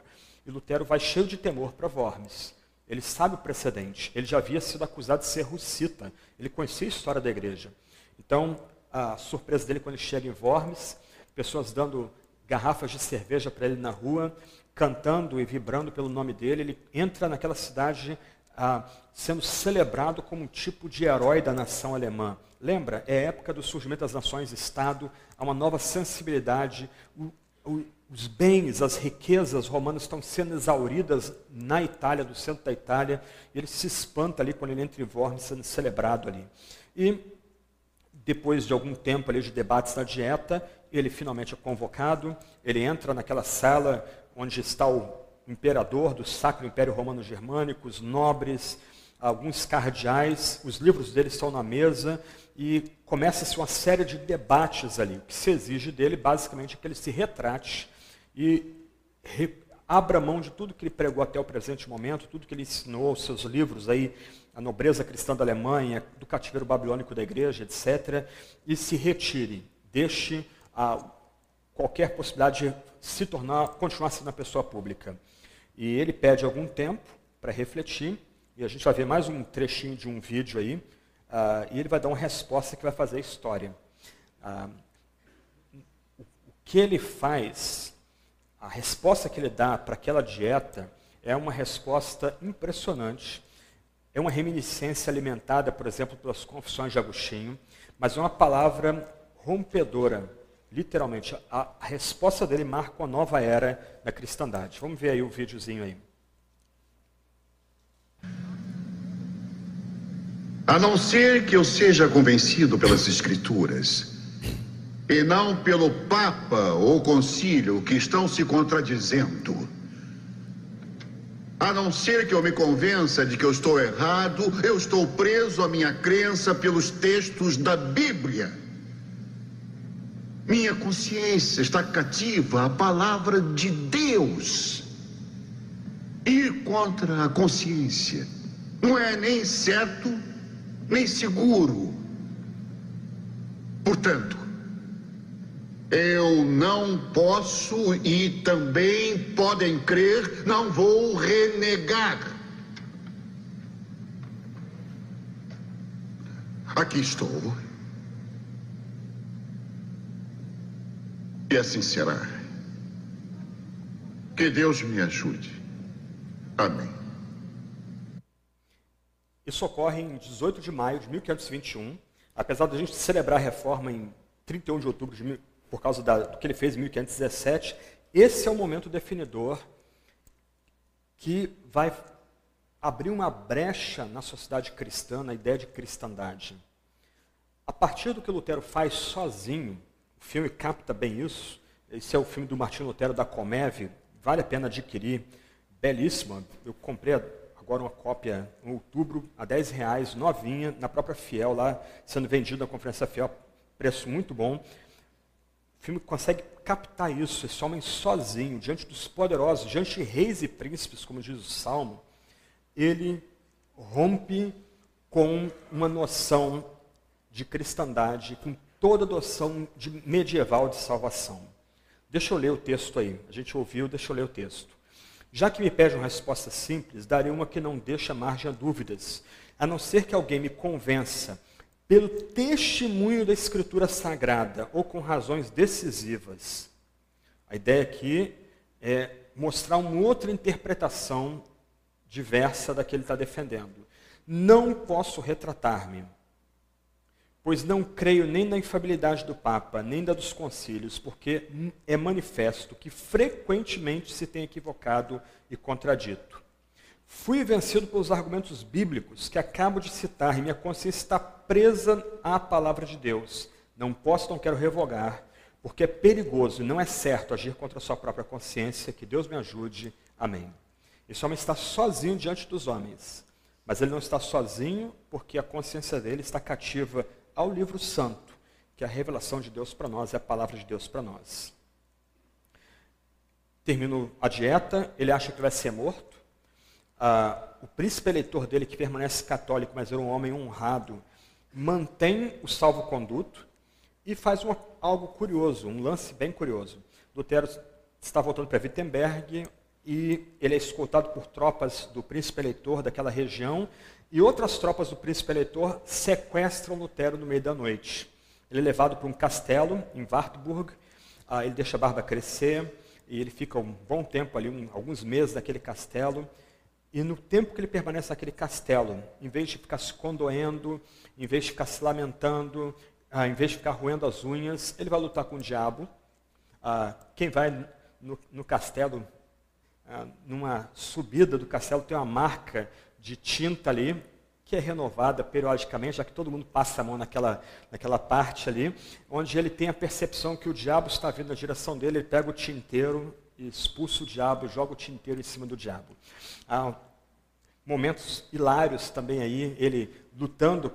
Speaker 1: E Lutero vai cheio de temor para Worms. Ele sabe o precedente. Ele já havia sido acusado de ser russita. Ele conhecia a história da igreja. Então, a surpresa dele quando ele chega em Worms, pessoas dando garrafas de cerveja para ele na rua, cantando e vibrando pelo nome dele. Ele entra naquela cidade ah, sendo celebrado como um tipo de herói da nação alemã. Lembra? É a época do surgimento das nações-estado, há uma nova sensibilidade. O, o, os bens, as riquezas romanas estão sendo exauridas na Itália, do centro da Itália, e ele se espanta ali quando ele entra em Worms, sendo celebrado ali. E depois de algum tempo ali de debates na dieta, ele finalmente é convocado, ele entra naquela sala onde está o imperador do Sacro Império Romano Germânico, os nobres, alguns cardeais, os livros dele estão na mesa e começa-se uma série de debates ali. O que se exige dele, basicamente, é que ele se retrate e abra mão de tudo que ele pregou até o presente momento, tudo que ele ensinou, os seus livros aí, a nobreza cristã da Alemanha, do cativeiro babilônico da igreja, etc., e se retire, deixe a, qualquer possibilidade de se tornar, continuar sendo uma pessoa pública. E ele pede algum tempo para refletir, e a gente vai ver mais um trechinho de um vídeo aí, uh, e ele vai dar uma resposta que vai fazer a história. Uh, o que ele faz, a resposta que ele dá para aquela dieta, é uma resposta impressionante. É uma reminiscência alimentada, por exemplo, pelas confissões de Agostinho, mas é uma palavra rompedora. Literalmente, a, a resposta dele marca uma nova era na cristandade. Vamos ver aí o videozinho aí.
Speaker 2: A não ser que eu seja convencido pelas Escrituras e não pelo Papa ou Concílio que estão se contradizendo. A não ser que eu me convença de que eu estou errado, eu estou preso à minha crença pelos textos da Bíblia. Minha consciência está cativa à palavra de Deus. Ir contra a consciência não é nem certo nem seguro. Portanto, eu não posso e também podem crer, não vou renegar. Aqui estou. E assim será. Que Deus me ajude. Amém.
Speaker 1: Isso ocorre em 18 de maio de 1521. Apesar de a gente celebrar a reforma em 31 de outubro, de, por causa da, do que ele fez em 1517, esse é o momento definidor que vai abrir uma brecha na sociedade cristã, na ideia de cristandade. A partir do que Lutero faz sozinho, o filme capta bem isso. Esse é o filme do Martinho Lutero da Comeve, vale a pena adquirir, belíssima. Eu comprei agora uma cópia em outubro, a 10 reais, novinha, na própria Fiel, lá sendo vendido na Conferência Fiel, preço muito bom. O filme consegue captar isso, esse homem sozinho, diante dos poderosos, diante de reis e príncipes, como diz o Salmo, ele rompe com uma noção de cristandade, com toda a noção de medieval de salvação. Deixa eu ler o texto aí. A gente ouviu, deixa eu ler o texto. Já que me pede uma resposta simples, darei uma que não deixa margem a dúvidas, a não ser que alguém me convença, pelo testemunho da Escritura Sagrada ou com razões decisivas. A ideia aqui é mostrar uma outra interpretação diversa da que ele está defendendo. Não posso retratar-me pois não creio nem na infabilidade do Papa, nem da dos concílios, porque é manifesto que frequentemente se tem equivocado e contradito. Fui vencido pelos argumentos bíblicos que acabo de citar e minha consciência está presa à palavra de Deus. Não posso, não quero revogar, porque é perigoso e não é certo agir contra a sua própria consciência. Que Deus me ajude. Amém. Esse homem está sozinho diante dos homens Mas ele não está sozinho, porque a consciência dele está cativa ao livro santo, que é a revelação de Deus para nós, é a palavra de Deus para nós. Termina a dieta, ele acha que vai ser morto. Ah, o príncipe eleitor dele, que permanece católico, mas era um homem honrado, mantém o salvo-conduto e faz um, algo curioso, um lance bem curioso. Lutero está voltando para Wittenberg, e ele é escoltado por tropas do príncipe eleitor daquela região, e outras tropas do príncipe eleitor sequestram Lutero no meio da noite. Ele é levado para um castelo em Wartburg, ah, ele deixa a barba crescer, e ele fica um bom tempo ali, um, alguns meses naquele castelo, e no tempo que ele permanece naquele castelo, em vez de ficar se condoendo, em vez de ficar se lamentando, ah, em vez de ficar roendo as unhas, ele vai lutar com o diabo. Ah, quem vai no, no castelo ah, numa subida do castelo tem uma marca de tinta ali, que é renovada periodicamente, já que todo mundo passa a mão naquela, naquela parte ali, onde ele tem a percepção que o diabo está vindo na direção dele, ele pega o tinteiro expulsa o diabo, joga o tinteiro em cima do diabo. Há momentos hilários também aí, ele lutando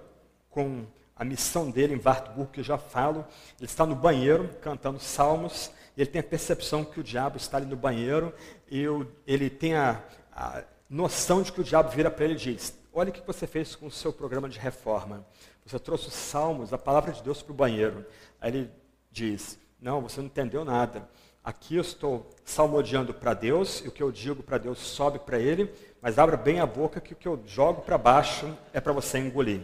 Speaker 1: com a missão dele em Wartburg, que eu já falo, ele está no banheiro cantando salmos, ele tem a percepção que o diabo está ali no banheiro, e ele tem a, a noção de que o diabo vira para ele e diz: Olha o que você fez com o seu programa de reforma. Você trouxe os salmos, a palavra de Deus para o banheiro. Aí ele diz: Não, você não entendeu nada. Aqui eu estou salmodiando para Deus, e o que eu digo para Deus sobe para ele, mas abra bem a boca que o que eu jogo para baixo é para você engolir.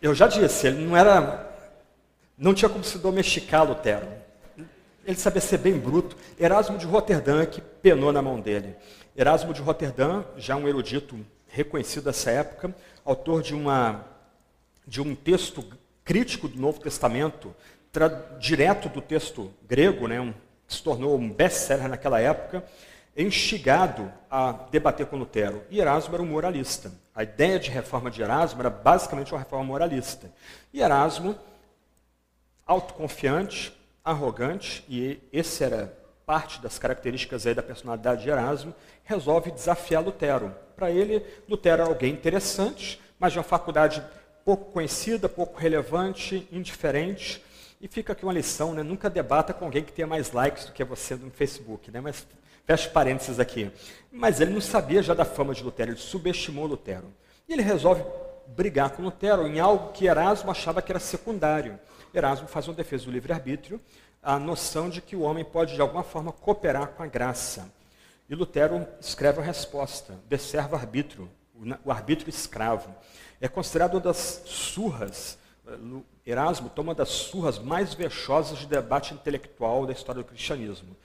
Speaker 1: Eu já disse, ele não era não tinha como se domesticar Lutero. Ele sabia ser bem bruto. Erasmo de Roterdã que penou na mão dele. Erasmo de Roterdã, já um erudito reconhecido dessa época, autor de, uma, de um texto crítico do Novo Testamento, direto do texto grego, né, um, que se tornou um best-seller naquela época, instigado a debater com Lutero. E Erasmo era um moralista. A ideia de reforma de Erasmo era basicamente uma reforma moralista. E Erasmo autoconfiante, arrogante, e esse era parte das características aí da personalidade de Erasmo, resolve desafiar Lutero. Para ele, Lutero era alguém interessante, mas de uma faculdade pouco conhecida, pouco relevante, indiferente. E fica aqui uma lição, né? nunca debata com alguém que tenha mais likes do que você no Facebook. Né? Mas fecha parênteses aqui. Mas ele não sabia já da fama de Lutero, ele subestimou Lutero. E ele resolve brigar com Lutero em algo que Erasmo achava que era secundário. Erasmo faz uma defesa do livre-arbítrio, a noção de que o homem pode, de alguma forma, cooperar com a graça. E Lutero escreve a resposta, de servo arbítrio, o arbítrio escravo. É considerado uma das surras, Erasmo toma uma das surras mais vexosas de debate intelectual da história do cristianismo.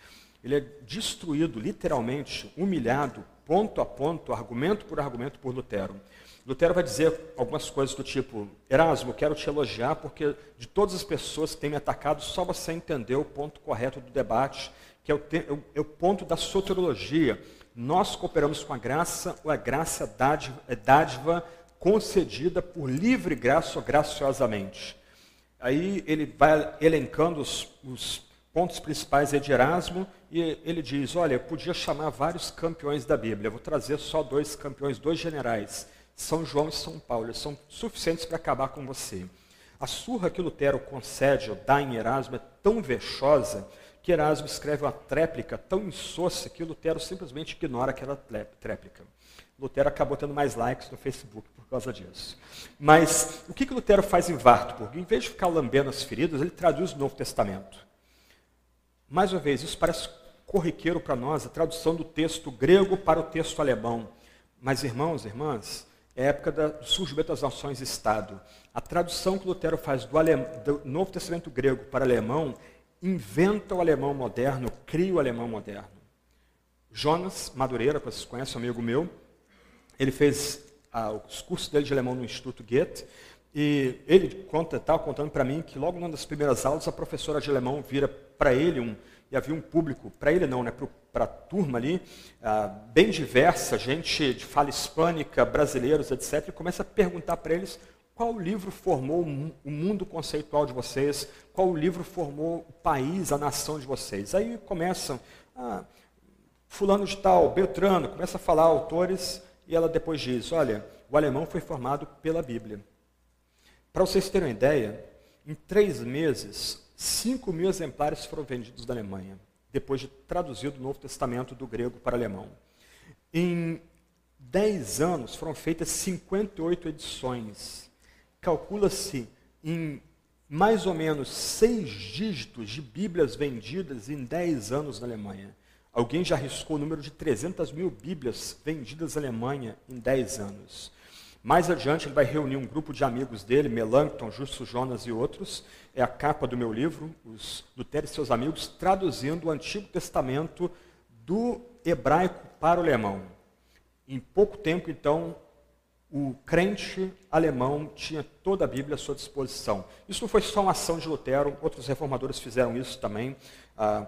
Speaker 1: Ele é destruído, literalmente, humilhado, ponto a ponto, argumento por argumento, por Lutero. Lutero vai dizer algumas coisas do tipo: Erasmo, quero te elogiar porque de todas as pessoas que têm me atacado, só você entendeu o ponto correto do debate, que é o, te, é o ponto da soteriologia. Nós cooperamos com a graça, ou a graça dádiva, é dádiva concedida por livre graça ou graciosamente. Aí ele vai elencando os, os pontos principais de Erasmo e ele diz: Olha, eu podia chamar vários campeões da Bíblia, eu vou trazer só dois campeões, dois generais. São João e São Paulo, são suficientes para acabar com você. A surra que Lutero concede ou dá em Erasmo é tão vexosa que Erasmo escreve uma tréplica tão insossa que Lutero simplesmente ignora aquela tréplica. Lutero acabou tendo mais likes no Facebook por causa disso. Mas o que, que Lutero faz em Wartburg? Em vez de ficar lambendo as feridas, ele traduz o Novo Testamento. Mais uma vez, isso parece corriqueiro para nós, a tradução do texto grego para o texto alemão. Mas, irmãos e irmãs, é a época do surgimento das nações-estado. A tradução que Lutero faz do, alem... do, Novo Testamento grego para alemão inventa o alemão moderno, cria o alemão moderno. Jonas Madureira, que vocês conhecem, um amigo meu, ele fez ah, os cursos dele de alemão no Instituto Goethe, e ele conta, estava contando para mim que logo numa das primeiras aulas a professora de alemão vira para ele um, e havia um público, para ele não, né, para a turma ali, ah, bem diversa, gente de fala hispânica, brasileiros, etc., e começa a perguntar para eles qual livro formou o mundo conceitual de vocês, qual livro formou o país, a nação de vocês. Aí começam a fulano de tal, Beltrano, começa a falar autores e ela depois diz, olha, o alemão foi formado pela Bíblia. Para vocês terem uma ideia, em três meses, 5 mil exemplares foram vendidos da Alemanha, depois de traduzido o Novo Testamento do grego para alemão. Em 10 anos foram feitas 58 edições. Calcula-se em mais ou menos seis dígitos de Bíblias vendidas em 10 anos na Alemanha. Alguém já arriscou o número de 300 mil Bíblias vendidas na Alemanha em 10 anos. Mais adiante, ele vai reunir um grupo de amigos dele, Melancton, Justo Jonas e outros. É a capa do meu livro, os Lutero e seus amigos, traduzindo o Antigo Testamento do hebraico para o alemão. Em pouco tempo, então, o crente alemão tinha toda a Bíblia à sua disposição. Isso não foi só uma ação de Lutero, outros reformadores fizeram isso também. Ah,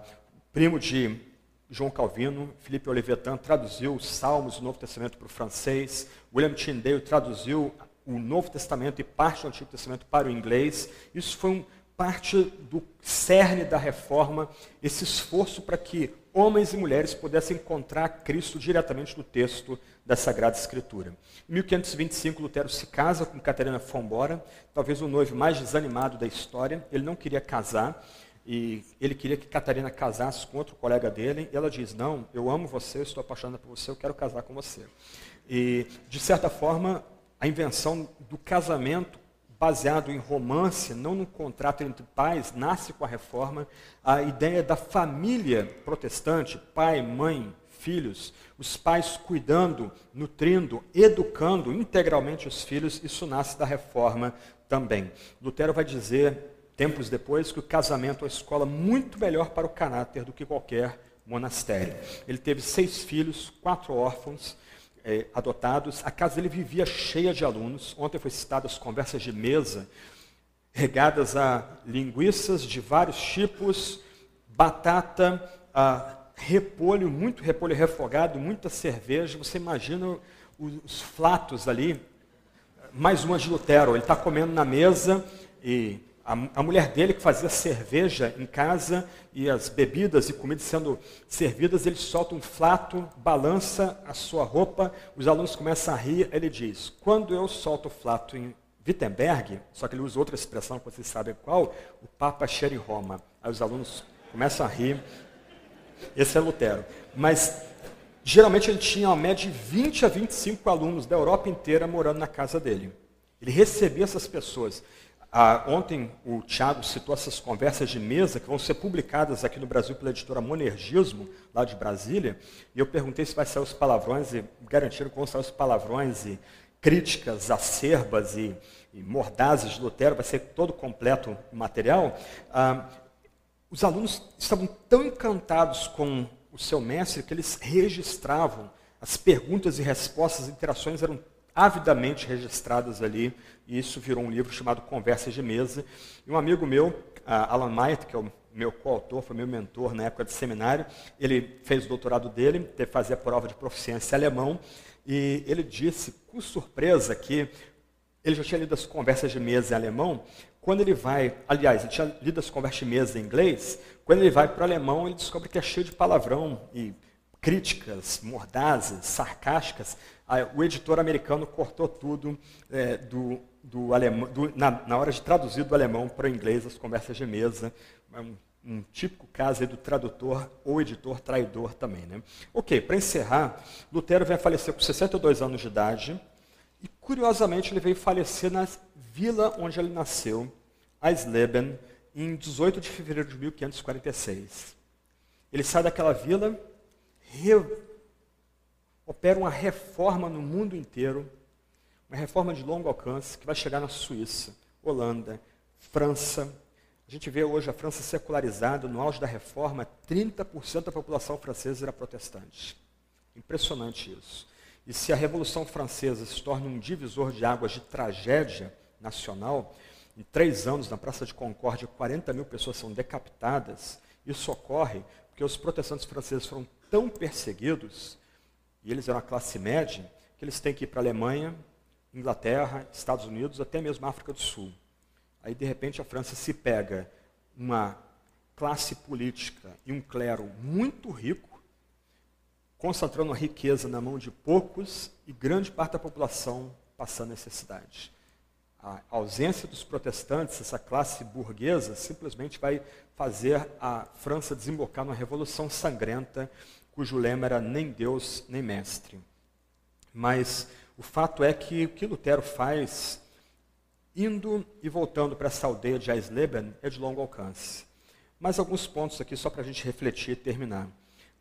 Speaker 1: primo de João Calvino, Felipe Olivetan traduziu os Salmos do Novo Testamento para o francês, William Tyndale traduziu o Novo Testamento e parte do Antigo Testamento para o inglês. Isso foi um, parte do cerne da reforma, esse esforço para que homens e mulheres pudessem encontrar Cristo diretamente no texto da Sagrada Escritura. Em 1525, Lutero se casa com Catarina Fombora, talvez o noivo mais desanimado da história. Ele não queria casar, e ele queria que Catarina casasse com outro colega dele, e ela diz: Não, eu amo você, eu estou apaixonada por você, eu quero casar com você. E, de certa forma, a invenção do casamento baseado em romance, não num contrato entre pais, nasce com a reforma. A ideia da família protestante, pai, mãe, filhos, os pais cuidando, nutrindo, educando integralmente os filhos, isso nasce da reforma também. Lutero vai dizer tempos depois, que o casamento é uma escola muito melhor para o caráter do que qualquer monastério. Ele teve seis filhos, quatro órfãos eh, adotados. A casa dele vivia cheia de alunos. Ontem foi citado as conversas de mesa, regadas a linguiças de vários tipos, batata, repolho, muito repolho refogado, muita cerveja. Você imagina os flatos ali. Mais uma de Lutero. Ele está comendo na mesa e a, mulher dele que fazia cerveja em casa e as bebidas e comidas sendo servidas, ele solta um flato, balança a sua roupa, os alunos começam a rir, ele diz, quando eu solto o flato em Wittenberg, só que ele usa outra expressão que vocês sabem qual, o Papa cheira em Roma. Aí os alunos começam a rir. Esse é Lutero. Mas geralmente ele tinha uma média de 20 a 25 alunos da Europa inteira morando na casa dele. Ele recebia essas pessoas. Ah, ontem o Tiago citou essas conversas de mesa que vão ser publicadas aqui no Brasil pela editora Monergismo, lá de Brasília, e eu perguntei se vai sair os palavrões, e garantiram que vão sair os palavrões e críticas acerbas e, e mordazes de Lutero, vai ser todo completo o material. Ah, os alunos estavam tão encantados com o seu mestre que eles registravam as perguntas e respostas, as interações eram avidamente registradas ali, e isso virou um livro chamado Conversas de Mesa. E um amigo meu, Alan Mayer, que é o meu coautor, foi meu mentor na época de seminário, ele fez o doutorado dele, teve que fazer a prova de proficiência em alemão, e ele disse, com surpresa, que ele já tinha lido as conversas de mesa em alemão, quando ele vai, aliás, ele tinha lido as conversas de mesa em inglês, quando ele vai para o alemão, ele descobre que é cheio de palavrão e críticas mordazes, sarcásticas, o editor americano cortou tudo é, do, do alemão, do, na, na, hora de traduzir do alemão para o inglês as conversas de mesa. É um, um típico caso do tradutor ou editor traidor também. Né? Ok, para encerrar, Lutero veio a falecer com 62 anos de idade e, curiosamente, ele veio falecer na vila onde ele nasceu, Eisleben, em 18 de fevereiro de 1546. Ele sai daquela vila opera uma reforma no mundo inteiro, uma reforma de longo alcance, que vai chegar na Suíça, Holanda, França. A gente vê hoje a França secularizada, no auge da reforma, 30% da população francesa era protestante. Impressionante isso. E se a Revolução Francesa se torna um divisor de águas de tragédia nacional, em três anos, na Praça de Concórdia, 40 mil pessoas são decapitadas, isso ocorre porque os protestantes franceses foram tão perseguidos, e eles eram a classe média, que eles têm que ir para a Alemanha, Inglaterra, Estados Unidos, até mesmo África do Sul. Aí, de repente, a França se pega uma classe política e um clero muito rico, concentrando a riqueza na mão de poucos e grande parte da população passando necessidade. A ausência dos protestantes, essa classe burguesa, simplesmente vai fazer a França desembocar numa revolução sangrenta, cujo lema era nem Deus nem mestre. Mas o fato é que o que Lutero faz, indo e voltando para essa aldeia de Eisleben, é de longo alcance. Mais alguns pontos aqui só para a gente refletir e terminar.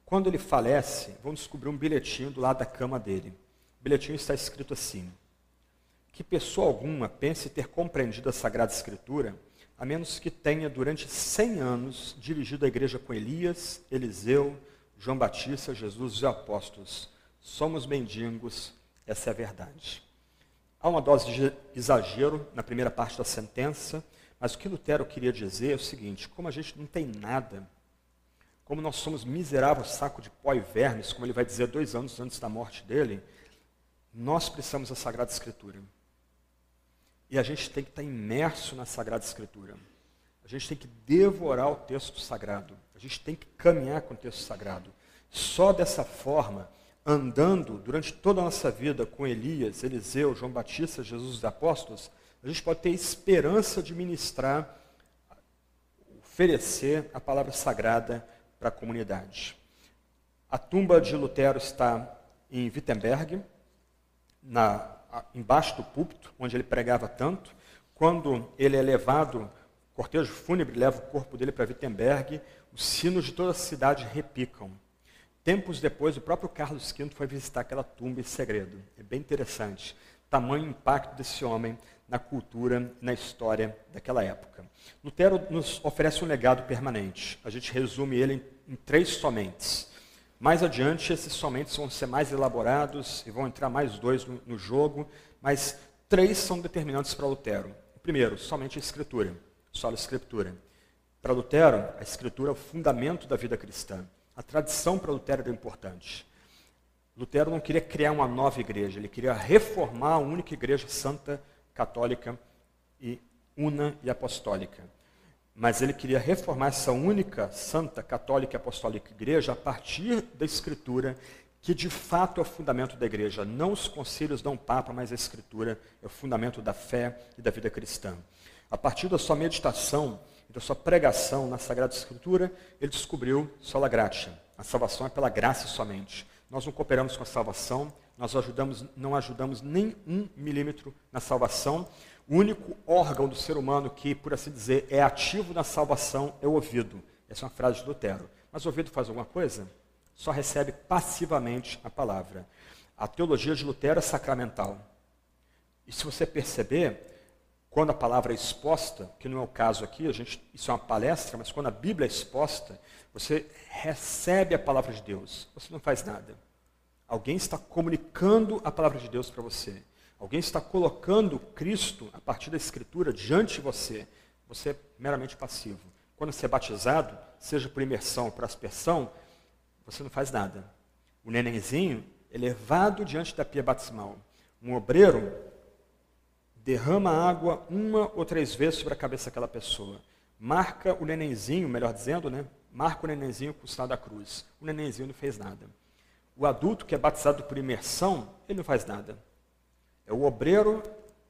Speaker 1: Quando ele falece, vamos descobrir um bilhetinho do lado da cama dele. O bilhetinho está escrito assim: Que pessoa alguma pense ter compreendido a Sagrada Escritura, a menos que tenha durante cem anos dirigido a igreja com Elias, Eliseu, João Batista, Jesus e os apóstolos. Somos mendigos, essa é a verdade. Há uma dose de exagero na primeira parte da sentença, mas o que Lutero queria dizer é o seguinte: como a gente não tem nada, como nós somos miseráveis saco de pó e vermes, como ele vai dizer dois anos antes da morte dele, nós precisamos da Sagrada Escritura. E a gente tem que estar imerso na Sagrada Escritura. A gente tem que devorar o texto sagrado. A gente tem que caminhar com o texto sagrado. Só dessa forma andando durante toda a nossa vida com Elias, Eliseu, João Batista, Jesus os apóstolos, a gente pode ter esperança de ministrar, oferecer a palavra sagrada para a comunidade. A tumba de Lutero está em Wittenberg, na, embaixo do púlpito, onde ele pregava tanto. Quando ele é levado, o cortejo fúnebre leva o corpo dele para Wittenberg, os sinos de toda a cidade repicam. Tempos depois, o próprio Carlos V foi visitar aquela tumba em segredo. É bem interessante. Tamanho impacto desse homem na cultura, na história daquela época. Lutero nos oferece um legado permanente. A gente resume ele em, em três somentes. Mais adiante, esses somentes vão ser mais elaborados e vão entrar mais dois no, no jogo, mas três são determinantes para Lutero. O primeiro, somente a escritura, só a escritura. Para Lutero, a escritura é o fundamento da vida cristã. A tradição para Lutero era importante. Lutero não queria criar uma nova igreja, ele queria reformar a única igreja santa, católica e una e apostólica. Mas ele queria reformar essa única santa, católica e apostólica igreja a partir da escritura, que de fato é o fundamento da igreja. Não os concílios, não o Papa, mas a escritura é o fundamento da fé e da vida cristã. A partir da sua meditação, da sua pregação na Sagrada Escritura, ele descobriu sola gratia. A salvação é pela graça somente. Nós não cooperamos com a salvação, nós ajudamos, não ajudamos nem um milímetro na salvação. O único órgão do ser humano que, por assim dizer, é ativo na salvação é o ouvido. Essa é uma frase de Lutero. Mas o ouvido faz alguma coisa? Só recebe passivamente a palavra. A teologia de Lutero é sacramental. E se você perceber, quando a palavra é exposta, que não é o caso aqui, a gente, isso é uma palestra, mas quando a Bíblia é exposta, você recebe a palavra de Deus, você não faz nada. Alguém está comunicando a palavra de Deus para você. Alguém está colocando Cristo, a partir da Escritura, diante de você. Você é meramente passivo. Quando você é batizado, seja por imersão ou por aspersão, você não faz nada. O nenenzinho é levado diante da pia batismal. Um obreiro derrama água uma ou três vezes sobre a cabeça daquela pessoa. Marca o nenenzinho, melhor dizendo, né? Marca o nenenzinho com o sinal da cruz. O nenenzinho não fez nada. O adulto que é batizado por imersão, ele não faz nada. É o obreiro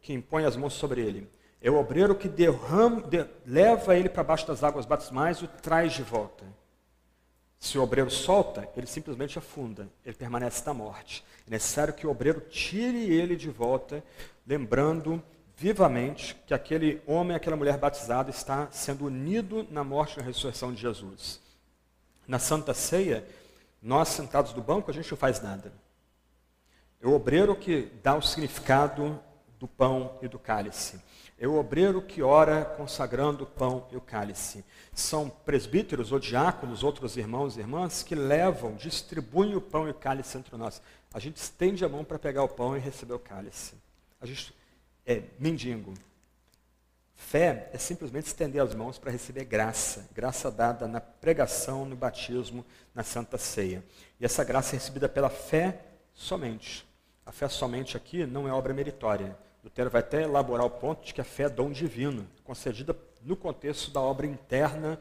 Speaker 1: que impõe as mãos sobre ele. É o obreiro que derrama, de, leva ele para baixo das águas batismais e o traz de volta. Se o obreiro solta, ele simplesmente afunda, ele permanece na morte. É necessário que o obreiro tire ele de volta, lembrando vivamente que aquele homem, aquela mulher batizada está sendo unido na morte e na ressurreição de Jesus. Na Santa Ceia, nós sentados no banco, a gente não faz nada. É o obreiro que dá o significado do pão e do cálice. É o obreiro que ora consagrando o pão e o cálice. São presbíteros ou diáconos, outros irmãos e irmãs, que levam, distribuem o pão e o cálice entre nós. A gente estende a mão para pegar o pão e receber o cálice. A gente é mendigo. Fé é simplesmente estender as mãos para receber graça, graça dada na pregação, no batismo, na Santa Ceia. E essa graça é recebida pela fé somente. A fé somente aqui não é obra meritória. Lutero vai até elaborar o ponto de que a fé é dom divino, concedida no contexto da obra interna,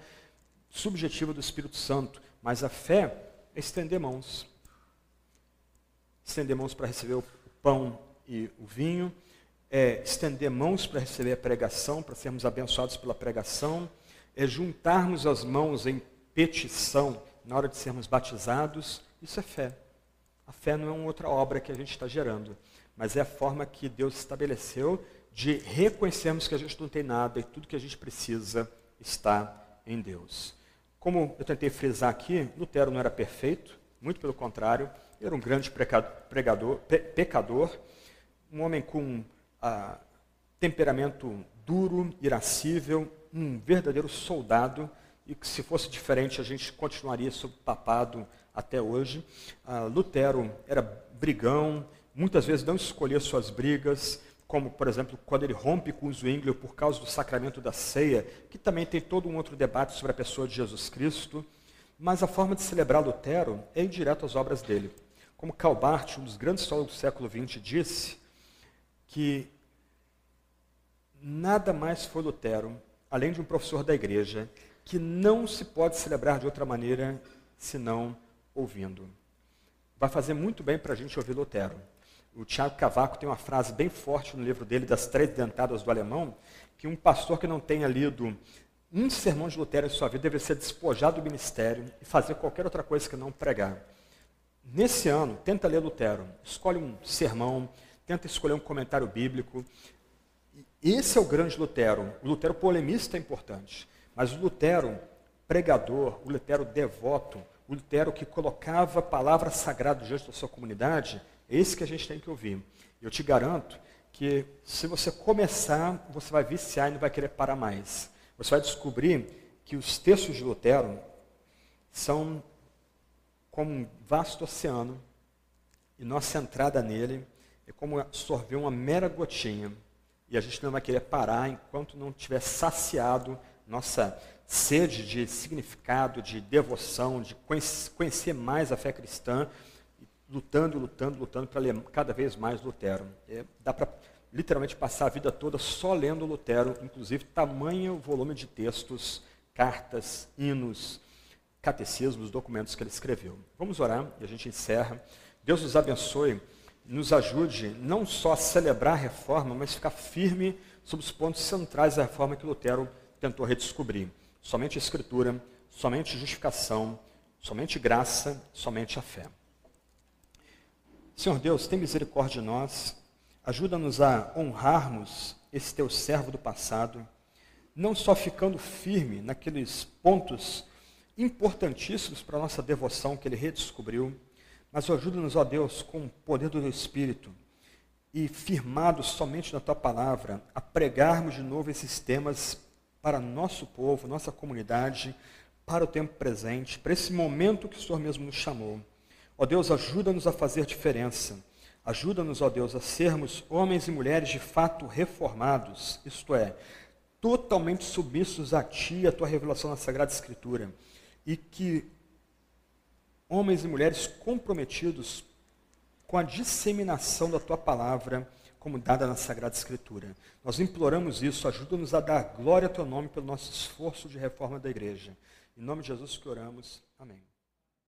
Speaker 1: subjetiva do Espírito Santo. Mas a fé é estender mãos. estender mãos para receber o pão e o vinho, é estender mãos para receber a pregação, para sermos abençoados pela pregação, é juntarmos as mãos em petição na hora de sermos batizados. Isso é fé. A fé não é uma outra obra que a gente está gerando, mas é a forma que Deus estabeleceu de reconhecermos que a gente não tem nada e tudo que a gente precisa está em Deus. Como eu tentei frisar aqui, Lutero não era perfeito, muito pelo contrário, era um grande pregador, pe, pecador, um homem com ah, temperamento duro, irascível, um verdadeiro soldado, e que se fosse diferente a gente continuaria sob papado até hoje. Ah, Lutero era brigão, muitas vezes não escolhia suas brigas, como, por exemplo, quando ele rompe com o Zwingli por causa do sacramento da ceia, que também tem todo um outro debate sobre a pessoa de Jesus Cristo. Mas a forma de celebrar Lutero é ir direto às obras dele. Como Calbart, um dos grandes teólogos do século XX, disse que nada mais foi Lutero, além de um professor da igreja, que não se pode celebrar de outra maneira senão ouvindo. Vai fazer muito bem para a gente ouvir Lutero. O Tiago Cavaco tem uma frase bem forte no livro dele, Das Três Dentadas do Alemão, que um pastor que não tenha lido um sermão de Lutero em sua vida deve ser despojado do ministério e fazer qualquer outra coisa que não pregar. Nesse ano, tenta ler Lutero. Escolhe um sermão, tenta escolher um comentário bíblico. Esse é o grande Lutero. O Lutero polemista é importante, mas o Lutero pregador, o Lutero devoto, o Lutero que colocava a palavra sagrada diante da sua comunidade, é esse que a gente tem que ouvir. Eu te garanto que se você começar, você vai viciar e não vai querer parar mais. Você vai descobrir que os textos de Lutero são como um vasto oceano e nossa entrada nele é como absorver uma mera gotinha. E a gente não vai querer parar enquanto não tiver saciado nossa sede de significado, de devoção, de conhecer mais a fé cristã, lutando, lutando, lutando para ler cada vez mais Lutero. É, dá para literalmente passar a vida toda só lendo Lutero, inclusive tamanho volume de textos, cartas, hinos, catecismos, documentos que ele escreveu. Vamos orar e a gente encerra. Deus nos abençoe, nos ajude não só a celebrar a reforma, mas ficar firme sobre os pontos centrais da reforma que Lutero tentou redescobrir. Somente a Escritura, somente justificação, somente graça, somente a fé. Senhor Deus, tem misericórdia de nós, ajuda-nos a honrarmos esse teu servo do passado, não só ficando firme naqueles pontos importantíssimos para a nossa devoção que ele redescobriu, mas ajuda-nos, ó Deus, com o poder do teu Espírito e firmados somente na tua palavra, a pregarmos de novo esses temas para nosso povo, nossa comunidade, para o tempo presente, para esse momento que o Senhor mesmo nos chamou. Ó Deus, ajuda-nos a fazer diferença. Ajuda-nos, ó Deus, a sermos homens e mulheres de fato reformados, isto é, totalmente submissos a Ti a Tua revelação na Sagrada Escritura. E que homens e mulheres comprometidos com a disseminação da Tua palavra, como dada na Sagrada Escritura. Nós imploramos isso, ajuda-nos a dar glória ao Teu nome pelo nosso esforço de reforma da igreja. Em nome de Jesus que oramos. Amém.